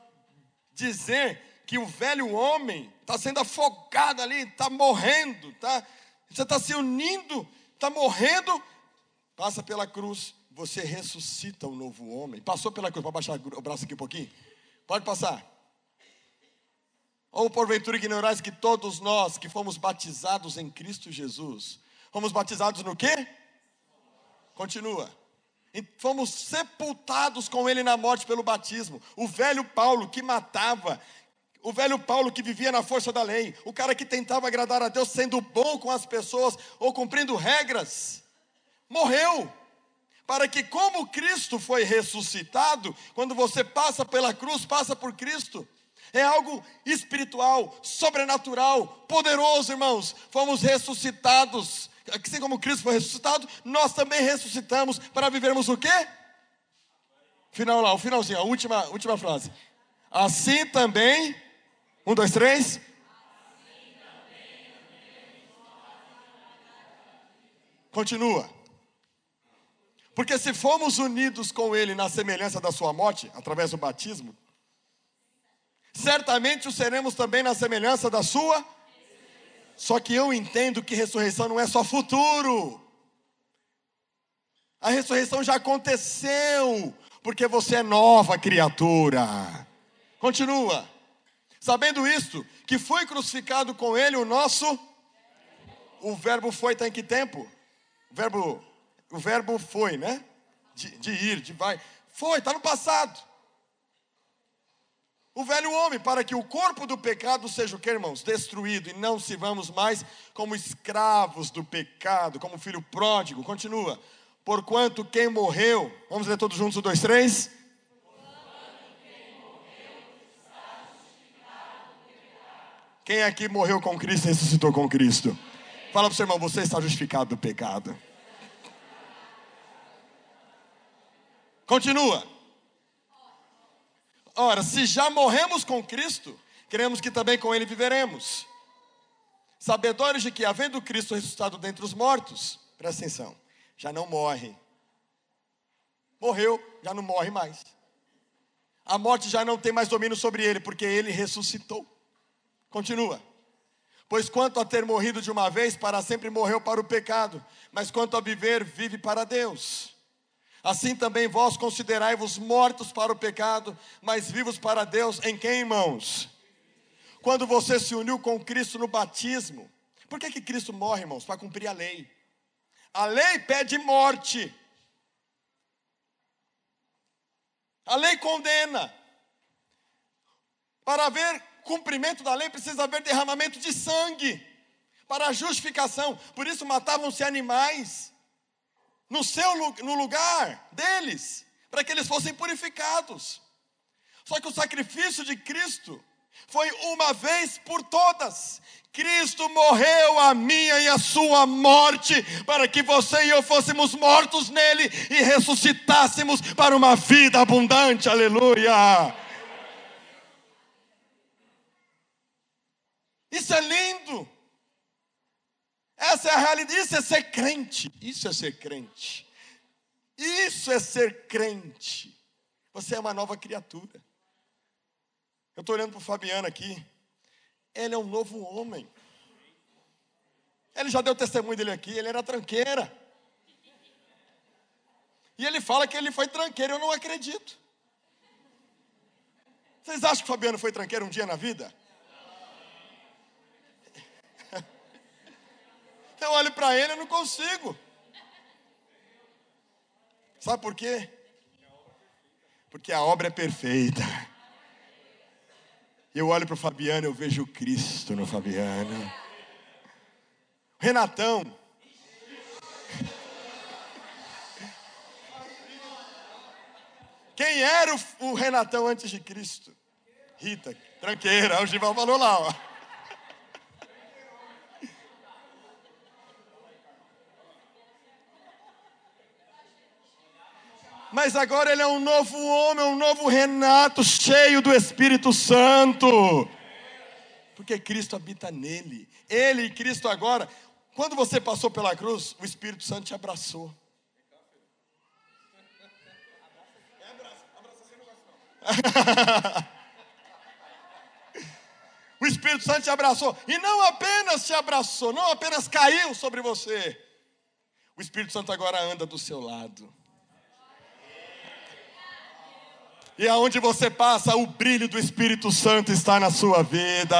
dizer que o velho homem está sendo afogado ali, está morrendo, tá? Você está se unindo, está morrendo, passa pela cruz, você ressuscita um novo homem. Passou pela cruz, pode baixar o braço aqui um pouquinho? Pode passar. Ou porventura ignorais que todos nós que fomos batizados em Cristo Jesus, fomos batizados no quê? Continua fomos sepultados com ele na morte pelo batismo. O velho Paulo que matava, o velho Paulo que vivia na força da lei, o cara que tentava agradar a Deus sendo bom com as pessoas ou cumprindo regras, morreu. Para que, como Cristo foi ressuscitado, quando você passa pela cruz, passa por Cristo. É algo espiritual, sobrenatural, poderoso, irmãos. Fomos ressuscitados assim como Cristo foi ressuscitado, nós também ressuscitamos para vivermos o quê? Final lá, o finalzinho, a última, última frase. Assim também, um, dois, três. Continua. Porque se fomos unidos com Ele na semelhança da Sua morte, através do batismo, certamente o seremos também na semelhança da Sua só que eu entendo que ressurreição não é só futuro. A ressurreição já aconteceu, porque você é nova criatura. Continua. Sabendo isto, que foi crucificado com ele o nosso o verbo foi está em que tempo? O verbo o verbo foi, né? De, de ir, de vai. Foi, está no passado o velho homem, para que o corpo do pecado seja o que, irmãos? Destruído, e não se vamos mais como escravos do pecado, como filho pródigo. Continua. Porquanto quem morreu, vamos ler todos juntos, um, dois, três. Quem aqui morreu com Cristo ressuscitou com Cristo? Fala para o seu irmão, você está justificado do pecado. Continua. Ora, se já morremos com Cristo, queremos que também com Ele viveremos. Sabedores de que, havendo Cristo ressuscitado dentre os mortos, presta atenção, já não morre. Morreu, já não morre mais. A morte já não tem mais domínio sobre ele, porque ele ressuscitou. Continua. Pois quanto a ter morrido de uma vez, para sempre morreu para o pecado, mas quanto a viver, vive para Deus. Assim também vós considerai-vos mortos para o pecado, mas vivos para Deus, em quem, irmãos? Quando você se uniu com Cristo no batismo. Por que, que Cristo morre, irmãos? Para cumprir a lei. A lei pede morte. A lei condena. Para haver cumprimento da lei precisa haver derramamento de sangue para a justificação. Por isso matavam-se animais no seu no lugar deles, para que eles fossem purificados. Só que o sacrifício de Cristo foi uma vez por todas. Cristo morreu a minha e a sua morte, para que você e eu fôssemos mortos nele e ressuscitássemos para uma vida abundante. Aleluia! Isso é lindo. Essa é a realidade. Isso é ser crente. Isso é ser crente. Isso é ser crente. Você é uma nova criatura. Eu estou olhando para o Fabiano aqui. Ele é um novo homem. Ele já deu testemunho dele aqui. Ele era tranqueira. E ele fala que ele foi tranqueiro. Eu não acredito. Vocês acham que o Fabiano foi tranqueiro um dia na vida? Eu olho para ele e não consigo. Sabe por quê? Porque a obra é perfeita. Eu olho para o Fabiano, eu vejo Cristo no Fabiano. Renatão. Quem era o, o Renatão antes de Cristo? Rita, tranqueira, o Gival falou lá, ó. Mas agora ele é um novo homem, um novo Renato, cheio do Espírito Santo. Porque Cristo habita nele. Ele e Cristo agora, quando você passou pela cruz, o Espírito Santo te abraçou. o Espírito Santo te abraçou. E não apenas te abraçou, não apenas caiu sobre você. O Espírito Santo agora anda do seu lado. E aonde você passa, o brilho do Espírito Santo está na sua vida.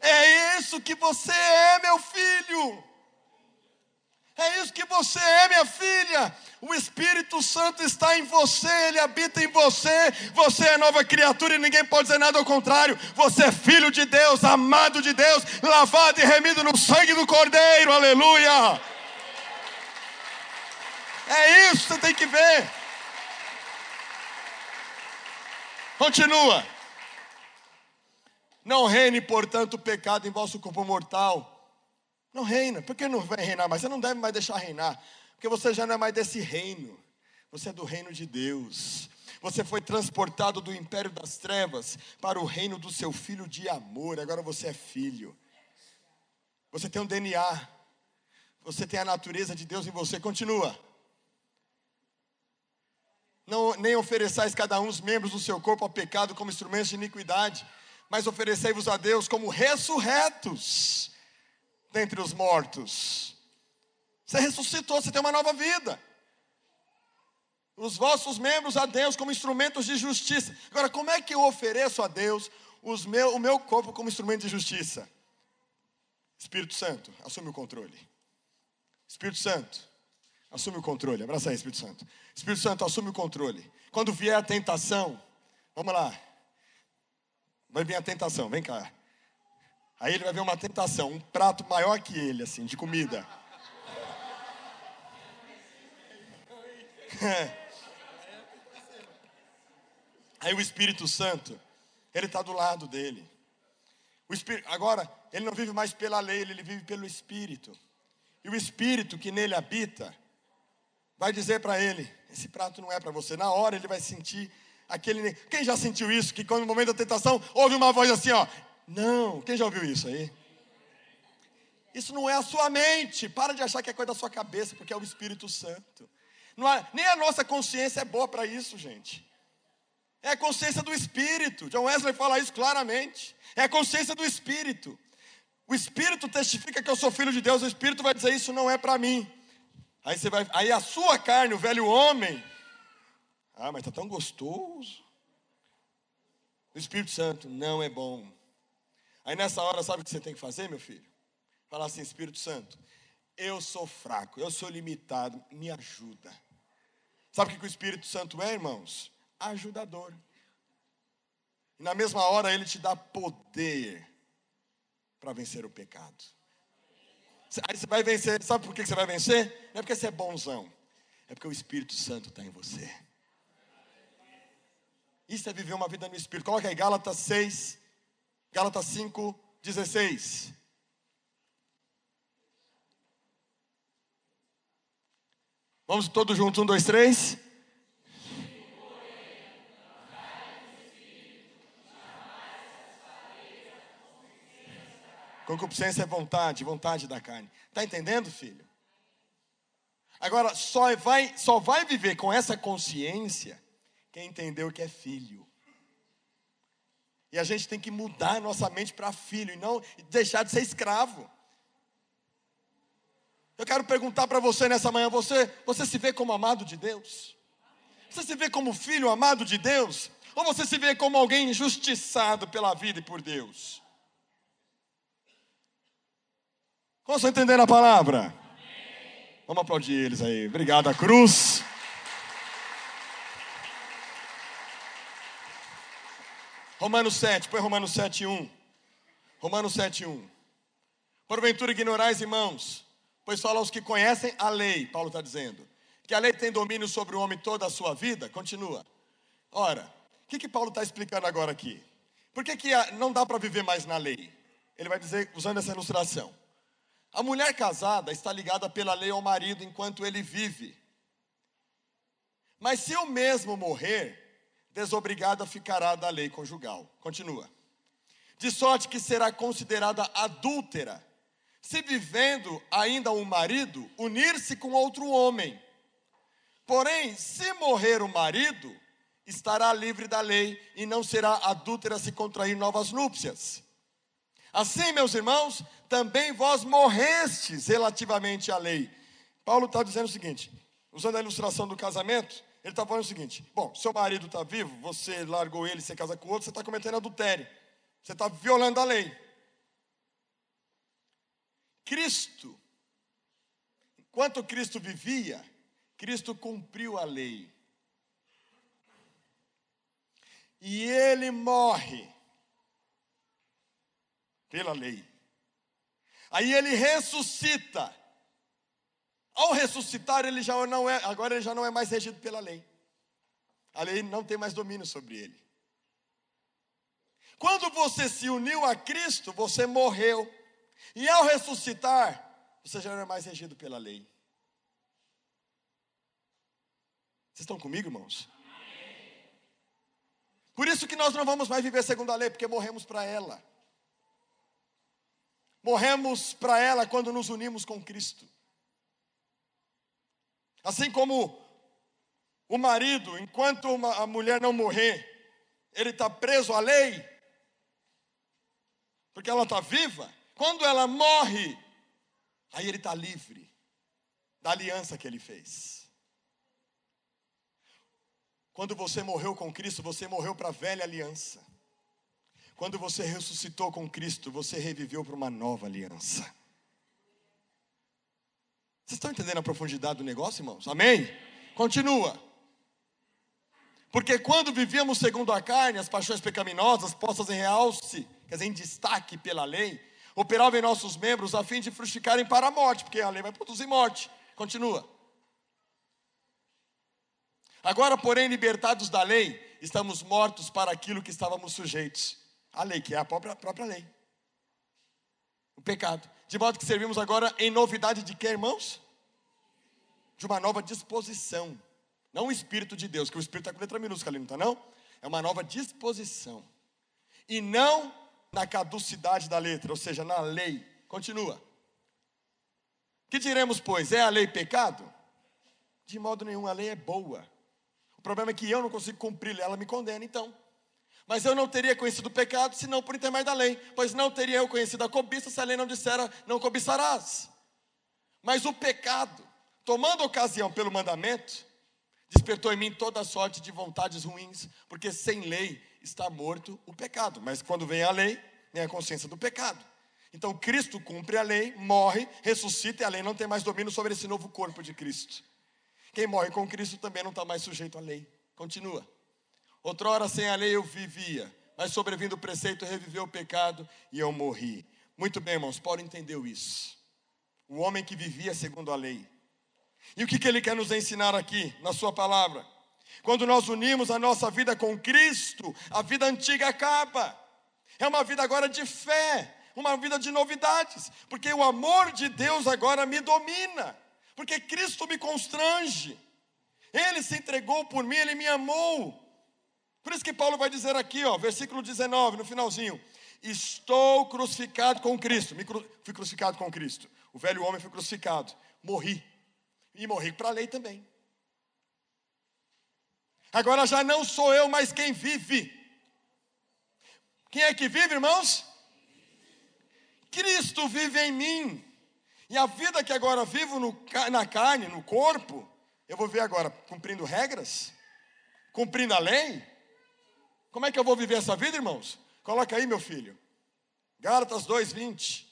É isso que você é, meu filho. É isso que você é, minha filha. O Espírito Santo está em você, ele habita em você. Você é nova criatura e ninguém pode dizer nada ao contrário. Você é filho de Deus, amado de Deus, lavado e remido no sangue do Cordeiro. Aleluia. É isso que tem que ver. Continua. Não reine, portanto, o pecado em vosso corpo mortal. Não reina. Por que não vai reinar mais? Você não deve mais deixar reinar. Porque você já não é mais desse reino. Você é do reino de Deus. Você foi transportado do império das trevas para o reino do seu filho de amor. Agora você é filho. Você tem um DNA. Você tem a natureza de Deus em você. Continua não, nem ofereçais cada um os membros do seu corpo ao pecado como instrumentos de iniquidade, mas oferecei-vos a Deus como ressurretos dentre os mortos. Você ressuscitou, você tem uma nova vida. Os vossos membros a Deus como instrumentos de justiça. Agora, como é que eu ofereço a Deus meu, o meu corpo como instrumento de justiça? Espírito Santo, assume o controle. Espírito Santo, assume o controle. Abraça aí, Espírito Santo. Espírito Santo, assume o controle. Quando vier a tentação, vamos lá. Vai vir a tentação, vem cá. Aí ele vai ver uma tentação, um prato maior que ele, assim, de comida. Aí o Espírito Santo, ele está do lado dele. O Espírito, agora, ele não vive mais pela lei, ele vive pelo Espírito. E o Espírito que nele habita, vai dizer para ele: esse prato não é para você. Na hora ele vai sentir aquele. Quem já sentiu isso? Que quando no momento da tentação ouve uma voz assim, ó. Não, quem já ouviu isso aí? Isso não é a sua mente. Para de achar que é coisa da sua cabeça, porque é o Espírito Santo. É, nem a nossa consciência é boa para isso, gente. É a consciência do Espírito. John Wesley fala isso claramente. É a consciência do Espírito. O Espírito testifica que eu sou filho de Deus. O Espírito vai dizer: Isso não é para mim. Aí você vai, aí a sua carne, o velho homem, ah, mas está tão gostoso. O Espírito Santo não é bom. Aí nessa hora, sabe o que você tem que fazer, meu filho? Fala assim, Espírito Santo, eu sou fraco, eu sou limitado, me ajuda. Sabe o que o Espírito Santo é, irmãos? Ajudador. E na mesma hora ele te dá poder para vencer o pecado. Aí você vai vencer, sabe por que você vai vencer? Não é porque você é bonzão, é porque o Espírito Santo está em você. Isso é viver uma vida no Espírito. Coloca aí Gálatas 6, Gálatas 5, 16. Vamos todos juntos, um, dois, três. Concupiscência é vontade, vontade da carne. Está entendendo, filho? Agora, só vai, só vai viver com essa consciência quem entendeu que é filho. E a gente tem que mudar nossa mente para filho e não deixar de ser escravo. Eu quero perguntar para você nessa manhã: você, você se vê como amado de Deus? Você se vê como filho amado de Deus? Ou você se vê como alguém injustiçado pela vida e por Deus? Como estão entendendo a palavra? Amém. Vamos aplaudir eles aí. Obrigado, cruz. Romanos 7, põe Romanos 7, 1. Romanos 7, 1. Porventura ignorais, irmãos, pois fala aos que conhecem a lei, Paulo está dizendo, que a lei tem domínio sobre o homem toda a sua vida. Continua. Ora, o que, que Paulo está explicando agora aqui? Por que, que não dá para viver mais na lei? Ele vai dizer, usando essa ilustração. A mulher casada está ligada pela lei ao marido enquanto ele vive. Mas se o mesmo morrer, desobrigada ficará da lei conjugal. Continua. De sorte que será considerada adúltera, se vivendo ainda um marido, unir-se com outro homem. Porém, se morrer o marido, estará livre da lei e não será adúltera se contrair novas núpcias. Assim, meus irmãos, também vós morrestes relativamente à lei. Paulo está dizendo o seguinte, usando a ilustração do casamento, ele está falando o seguinte: bom, seu marido está vivo, você largou ele, você casa com outro, você está cometendo adultério, você está violando a lei. Cristo, enquanto Cristo vivia, Cristo cumpriu a lei. E ele morre pela lei. Aí ele ressuscita. Ao ressuscitar, ele já não é, agora ele já não é mais regido pela lei. A lei não tem mais domínio sobre ele. Quando você se uniu a Cristo, você morreu. E ao ressuscitar, você já não é mais regido pela lei. Vocês estão comigo, irmãos? Por isso que nós não vamos mais viver segundo a lei, porque morremos para ela. Morremos para ela quando nos unimos com Cristo. Assim como o marido, enquanto uma, a mulher não morrer, ele está preso à lei, porque ela está viva. Quando ela morre, aí ele está livre da aliança que ele fez. Quando você morreu com Cristo, você morreu para a velha aliança. Quando você ressuscitou com Cristo, você reviveu para uma nova aliança. Vocês estão entendendo a profundidade do negócio, irmãos? Amém? Continua. Porque quando vivíamos segundo a carne, as paixões pecaminosas postas em realce, quer dizer, em destaque pela lei, operavam em nossos membros a fim de frutificarem para a morte, porque a lei vai produzir morte. Continua. Agora, porém, libertados da lei, estamos mortos para aquilo que estávamos sujeitos a lei, que é a própria, própria lei. O pecado. De modo que servimos agora em novidade de quê, irmãos? De uma nova disposição. Não o Espírito de Deus, que o Espírito está com letra minúscula ali, não está não? É uma nova disposição. E não na caducidade da letra, ou seja, na lei. Continua. Que diremos, pois? É a lei pecado? De modo nenhum, a lei é boa. O problema é que eu não consigo cumprir, ela me condena, então. Mas eu não teria conhecido o pecado, senão por intermédio da lei. Pois não teria eu conhecido a cobiça, se a lei não dissera, não cobiçarás. Mas o pecado, tomando ocasião pelo mandamento, despertou em mim toda sorte de vontades ruins, porque sem lei está morto o pecado. Mas quando vem a lei, vem a consciência do pecado. Então Cristo cumpre a lei, morre, ressuscita e a lei não tem mais domínio sobre esse novo corpo de Cristo. Quem morre com Cristo também não está mais sujeito à lei. Continua. Outrora sem a lei eu vivia, mas sobrevindo o preceito reviveu o pecado e eu morri. Muito bem, irmãos, Paulo entendeu isso. O homem que vivia segundo a lei. E o que, que ele quer nos ensinar aqui, na sua palavra? Quando nós unimos a nossa vida com Cristo, a vida antiga acaba. É uma vida agora de fé, uma vida de novidades, porque o amor de Deus agora me domina, porque Cristo me constrange. Ele se entregou por mim, ele me amou. Por isso que Paulo vai dizer aqui, ó, versículo 19, no finalzinho: Estou crucificado com Cristo. Me cru, fui crucificado com Cristo. O velho homem foi crucificado. Morri. E morri para a lei também. Agora já não sou eu, mas quem vive. Quem é que vive, irmãos? Cristo vive em mim. E a vida que agora vivo no, na carne, no corpo, eu vou ver agora cumprindo regras, cumprindo a lei. Como é que eu vou viver essa vida, irmãos? Coloca aí, meu filho. Gálatas 2:20.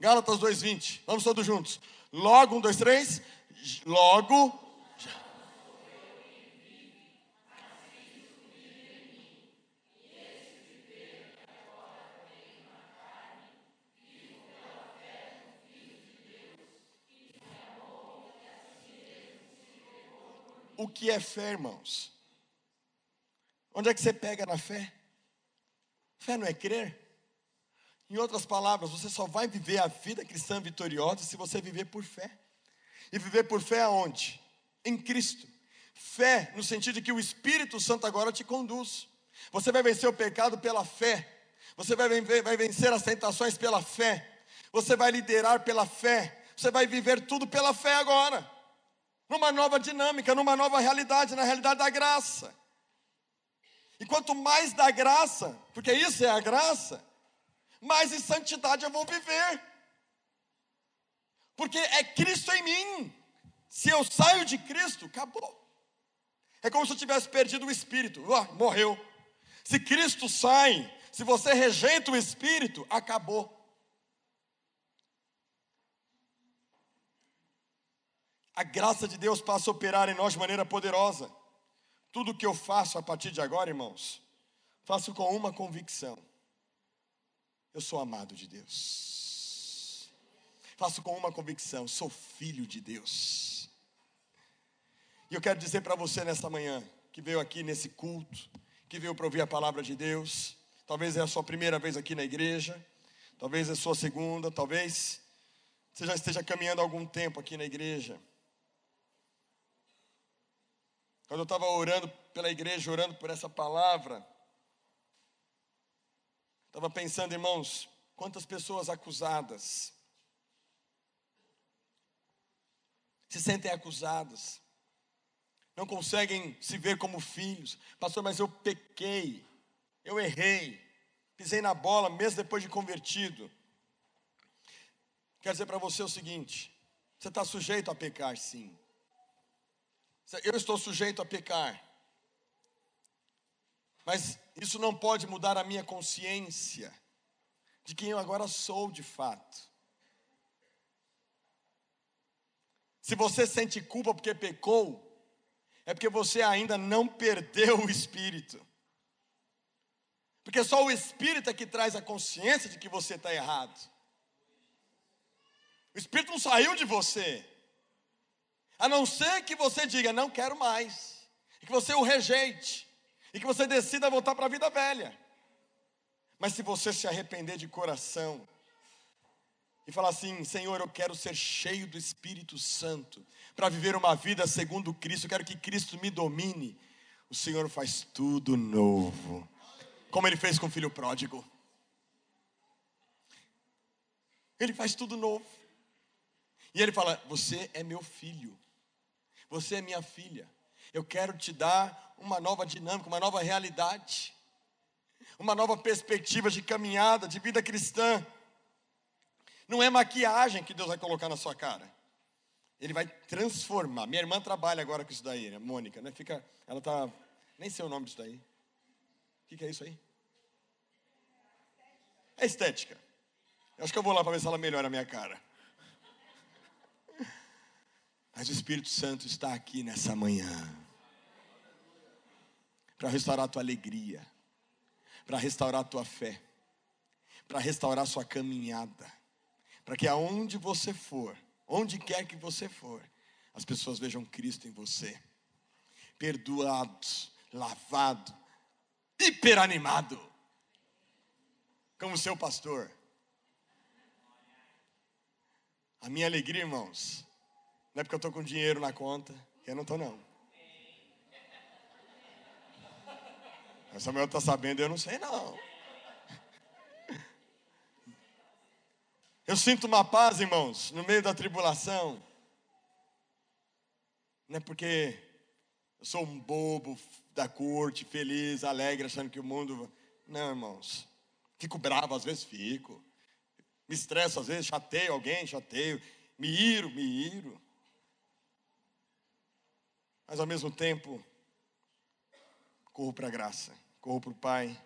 Gálatas 2:20. Vamos todos juntos. Logo, um, dois, três. Logo, o que é fé, irmãos? Onde é que você pega na fé? Fé não é crer? Em outras palavras, você só vai viver a vida cristã vitoriosa se você viver por fé. E viver por fé aonde? Em Cristo. Fé no sentido de que o Espírito Santo agora te conduz. Você vai vencer o pecado pela fé. Você vai, vai vencer as tentações pela fé. Você vai liderar pela fé. Você vai viver tudo pela fé agora numa nova dinâmica, numa nova realidade, na realidade da graça. E quanto mais da graça, porque isso é a graça, mais em santidade eu vou viver. Porque é Cristo em mim. Se eu saio de Cristo, acabou. É como se eu tivesse perdido o espírito. Morreu. Se Cristo sai, se você rejeita o espírito, acabou. A graça de Deus passa a operar em nós de maneira poderosa. Tudo que eu faço a partir de agora, irmãos, faço com uma convicção: eu sou amado de Deus. Faço com uma convicção: sou filho de Deus. E eu quero dizer para você nesta manhã, que veio aqui nesse culto, que veio para ouvir a palavra de Deus, talvez é a sua primeira vez aqui na igreja, talvez é a sua segunda, talvez você já esteja caminhando algum tempo aqui na igreja. Quando eu estava orando pela igreja, orando por essa palavra, estava pensando, irmãos, quantas pessoas acusadas se sentem acusadas, não conseguem se ver como filhos. Pastor, mas eu pequei, eu errei, pisei na bola mesmo depois de convertido. Quero dizer para você o seguinte: você está sujeito a pecar, sim. Eu estou sujeito a pecar. Mas isso não pode mudar a minha consciência de quem eu agora sou de fato. Se você sente culpa porque pecou, é porque você ainda não perdeu o espírito. Porque só o espírito é que traz a consciência de que você está errado. O espírito não saiu de você. A não ser que você diga, não quero mais. E que você o rejeite. E que você decida voltar para a vida velha. Mas se você se arrepender de coração e falar assim: Senhor, eu quero ser cheio do Espírito Santo para viver uma vida segundo Cristo, eu quero que Cristo me domine. O Senhor faz tudo novo, como Ele fez com o filho pródigo. Ele faz tudo novo. E Ele fala: Você é meu filho. Você é minha filha. Eu quero te dar uma nova dinâmica, uma nova realidade, uma nova perspectiva de caminhada, de vida cristã. Não é maquiagem que Deus vai colocar na sua cara. Ele vai transformar. Minha irmã trabalha agora com isso daí, né? Mônica, né? Fica, ela tá, nem sei o nome disso daí. O que, que é isso aí? É estética. Eu acho que eu vou lá para ver se ela melhora a minha cara. Mas o Espírito Santo está aqui nessa manhã para restaurar a tua alegria, para restaurar a tua fé, para restaurar a sua caminhada, para que aonde você for, onde quer que você for, as pessoas vejam Cristo em você, perdoado, lavado, hiperanimado, como seu pastor. A minha alegria, irmãos, não é porque eu estou com dinheiro na conta, eu não estou não. O Samuel está sabendo, eu não sei não. Eu sinto uma paz, irmãos, no meio da tribulação. Não é porque eu sou um bobo da corte, feliz, alegre, achando que o mundo. Não, irmãos. Fico bravo, às vezes fico. Me estresso, às vezes chateio alguém, chateio. Me iro, me iro. Mas ao mesmo tempo, corro para a graça, corro para o Pai.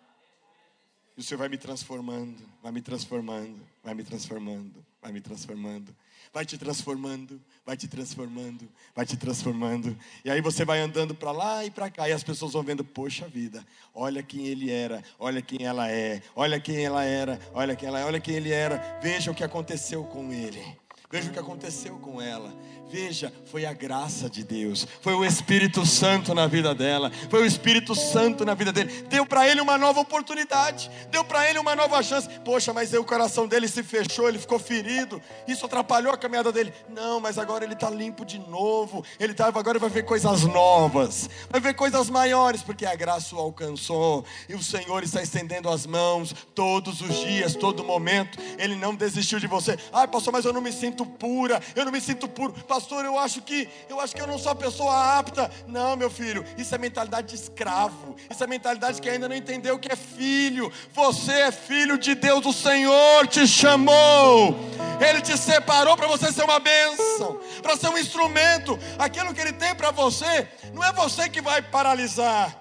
E o Senhor vai me transformando, vai me transformando, vai me transformando, vai me transformando, vai te transformando, vai te transformando, vai te transformando. E aí você vai andando para lá e para cá e as pessoas vão vendo, poxa vida, olha quem ele era, olha quem ela é, olha quem ela era, olha quem ela é, olha quem ele era. Veja o que aconteceu com ele. Veja o que aconteceu com ela. Veja, foi a graça de Deus, foi o Espírito Santo na vida dela, foi o Espírito Santo na vida dele. Deu para ele uma nova oportunidade, deu para ele uma nova chance. Poxa, mas aí o coração dele se fechou, ele ficou ferido. Isso atrapalhou a caminhada dele. Não, mas agora ele está limpo de novo. Ele tá, agora vai ver coisas novas, vai ver coisas maiores, porque a graça o alcançou e o Senhor está estendendo as mãos todos os dias, todo momento. Ele não desistiu de você. Ai, pastor, mas eu não me sinto pura, eu não me sinto puro. Pastor, pastor, eu acho que eu acho que eu não sou a pessoa apta. Não, meu filho, isso é mentalidade de escravo. Isso é mentalidade que ainda não entendeu o que é filho. Você é filho de Deus, o Senhor te chamou. Ele te separou para você ser uma bênção, para ser um instrumento. Aquilo que ele tem para você, não é você que vai paralisar.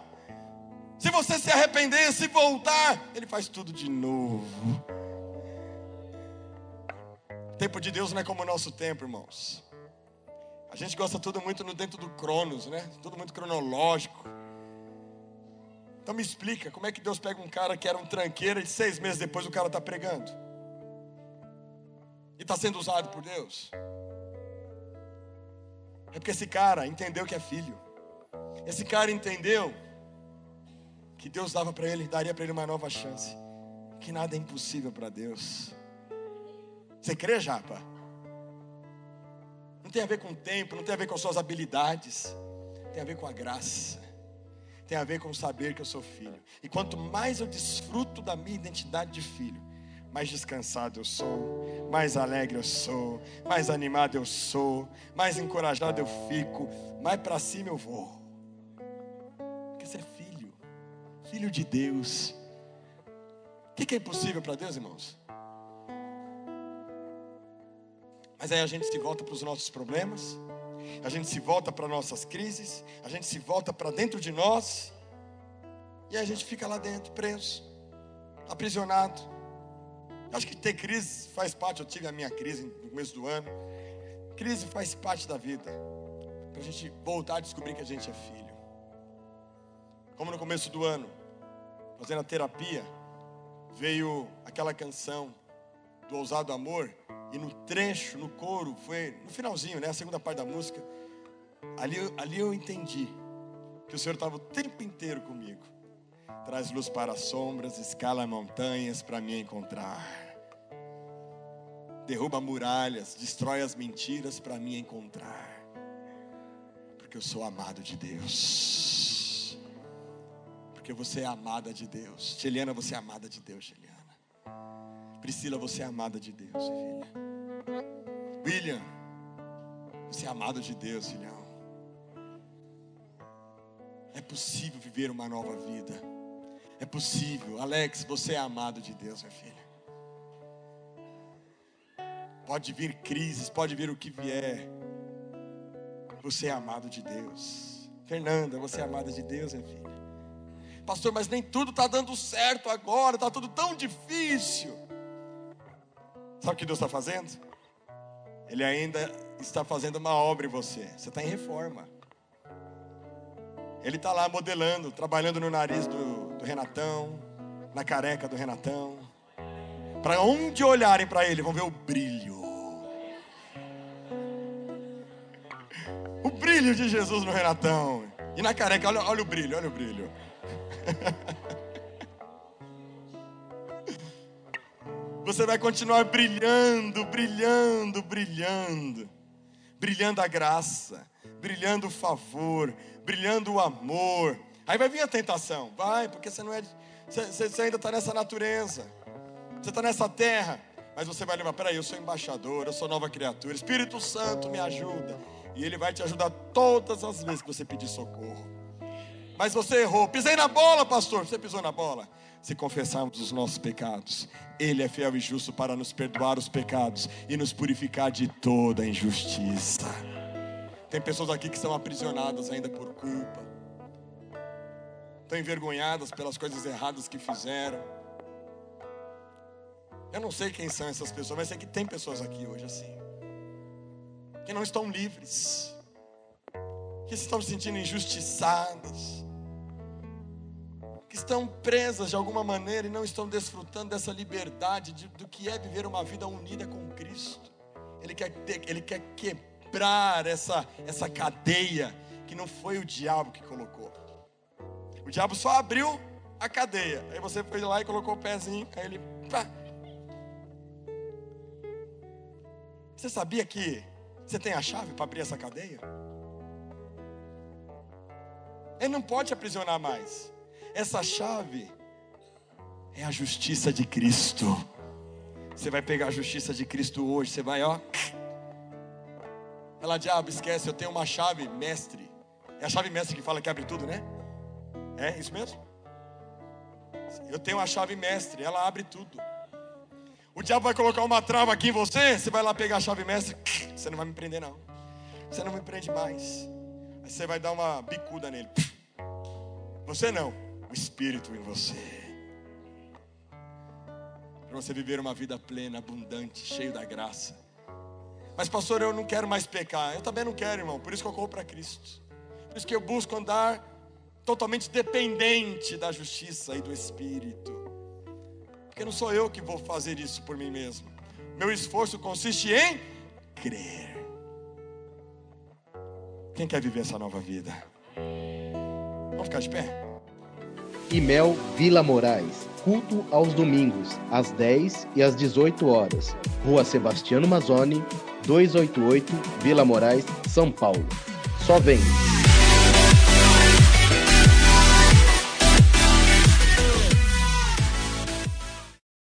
Se você se arrepender, se voltar, ele faz tudo de novo. O tempo de Deus não é como o nosso tempo, irmãos. A gente gosta tudo muito no dentro do cronos, né? Tudo muito cronológico. Então me explica, como é que Deus pega um cara que era um tranqueiro e seis meses depois o cara está pregando? E está sendo usado por Deus? É porque esse cara entendeu que é filho. Esse cara entendeu que Deus dava para ele, daria para ele uma nova chance. Que nada é impossível para Deus. Você crê, Japa? Não tem a ver com o tempo, não tem a ver com suas habilidades. Tem a ver com a graça. Tem a ver com saber que eu sou filho. E quanto mais eu desfruto da minha identidade de filho, mais descansado eu sou, mais alegre eu sou, mais animado eu sou, mais encorajado eu fico, mais para cima eu vou. Porque você é filho, filho de Deus. O que é impossível para Deus, irmãos? Mas aí a gente se volta para os nossos problemas, a gente se volta para nossas crises, a gente se volta para dentro de nós, e a gente fica lá dentro, preso, aprisionado. Acho que ter crise faz parte, eu tive a minha crise no começo do ano. Crise faz parte da vida, para a gente voltar a descobrir que a gente é filho. Como no começo do ano, fazendo a terapia, veio aquela canção do Ousado Amor, e no trecho, no coro, foi no finalzinho, né? A segunda parte da música. Ali, ali eu entendi que o Senhor estava o tempo inteiro comigo. Traz luz para as sombras, escala montanhas para me encontrar. Derruba muralhas, destrói as mentiras para me encontrar. Porque eu sou amado de Deus. Porque você é amada de Deus. Teliana, você é amada de Deus. Priscila, você é amada de Deus, filha. William, você é amado de Deus, filhão. É possível viver uma nova vida. É possível. Alex, você é amado de Deus, minha filha. Pode vir crises, pode vir o que vier. Você é amado de Deus. Fernanda, você é amada de Deus, minha filha. Pastor, mas nem tudo está dando certo agora, está tudo tão difícil. Sabe o que Deus está fazendo? Ele ainda está fazendo uma obra em você. Você está em reforma. Ele está lá modelando, trabalhando no nariz do, do Renatão, na careca do Renatão. Para onde olharem para ele, vão ver o brilho. O brilho de Jesus no Renatão. E na careca, olha, olha o brilho, olha o brilho. Você vai continuar brilhando, brilhando, brilhando. Brilhando a graça, brilhando o favor, brilhando o amor. Aí vai vir a tentação, vai, porque você não é. Você, você ainda está nessa natureza, você está nessa terra. Mas você vai lembrar, peraí, eu sou embaixador, eu sou nova criatura. Espírito Santo me ajuda. E Ele vai te ajudar todas as vezes que você pedir socorro. Mas você errou. Pisei na bola, pastor. Você pisou na bola. Se confessarmos os nossos pecados, Ele é fiel e justo para nos perdoar os pecados e nos purificar de toda injustiça. Tem pessoas aqui que estão aprisionadas ainda por culpa, estão envergonhadas pelas coisas erradas que fizeram. Eu não sei quem são essas pessoas, mas sei que tem pessoas aqui hoje assim, que não estão livres, que estão se sentindo injustiçadas estão presas de alguma maneira e não estão desfrutando dessa liberdade de, do que é viver uma vida unida com Cristo. Ele quer, ter, ele quer quebrar essa, essa cadeia que não foi o diabo que colocou. O diabo só abriu a cadeia. Aí você foi lá e colocou o pezinho, aí ele. Pá. Você sabia que você tem a chave para abrir essa cadeia? Ele não pode aprisionar mais. Essa chave é a justiça de Cristo. Você vai pegar a justiça de Cristo hoje, você vai, ó. Ela, diabo, esquece, eu tenho uma chave mestre. É a chave mestre que fala que abre tudo, né? É isso mesmo? Eu tenho a chave mestre, ela abre tudo. O diabo vai colocar uma trava aqui em você, você vai lá pegar a chave mestre, você não vai me prender não. Você não me prende mais. Aí você vai dar uma bicuda nele. Você não o Espírito em você. Para você viver uma vida plena, abundante, cheio da graça. Mas, pastor, eu não quero mais pecar. Eu também não quero, irmão. Por isso que eu corro para Cristo. Por isso que eu busco andar totalmente dependente da justiça e do Espírito. Porque não sou eu que vou fazer isso por mim mesmo. Meu esforço consiste em crer. Quem quer viver essa nova vida? Vamos ficar de pé? Imel Vila Moraes. Culto aos domingos, às 10 e às 18 horas. Rua Sebastiano Mazzoni, 288, Vila Moraes, São Paulo. Só vem!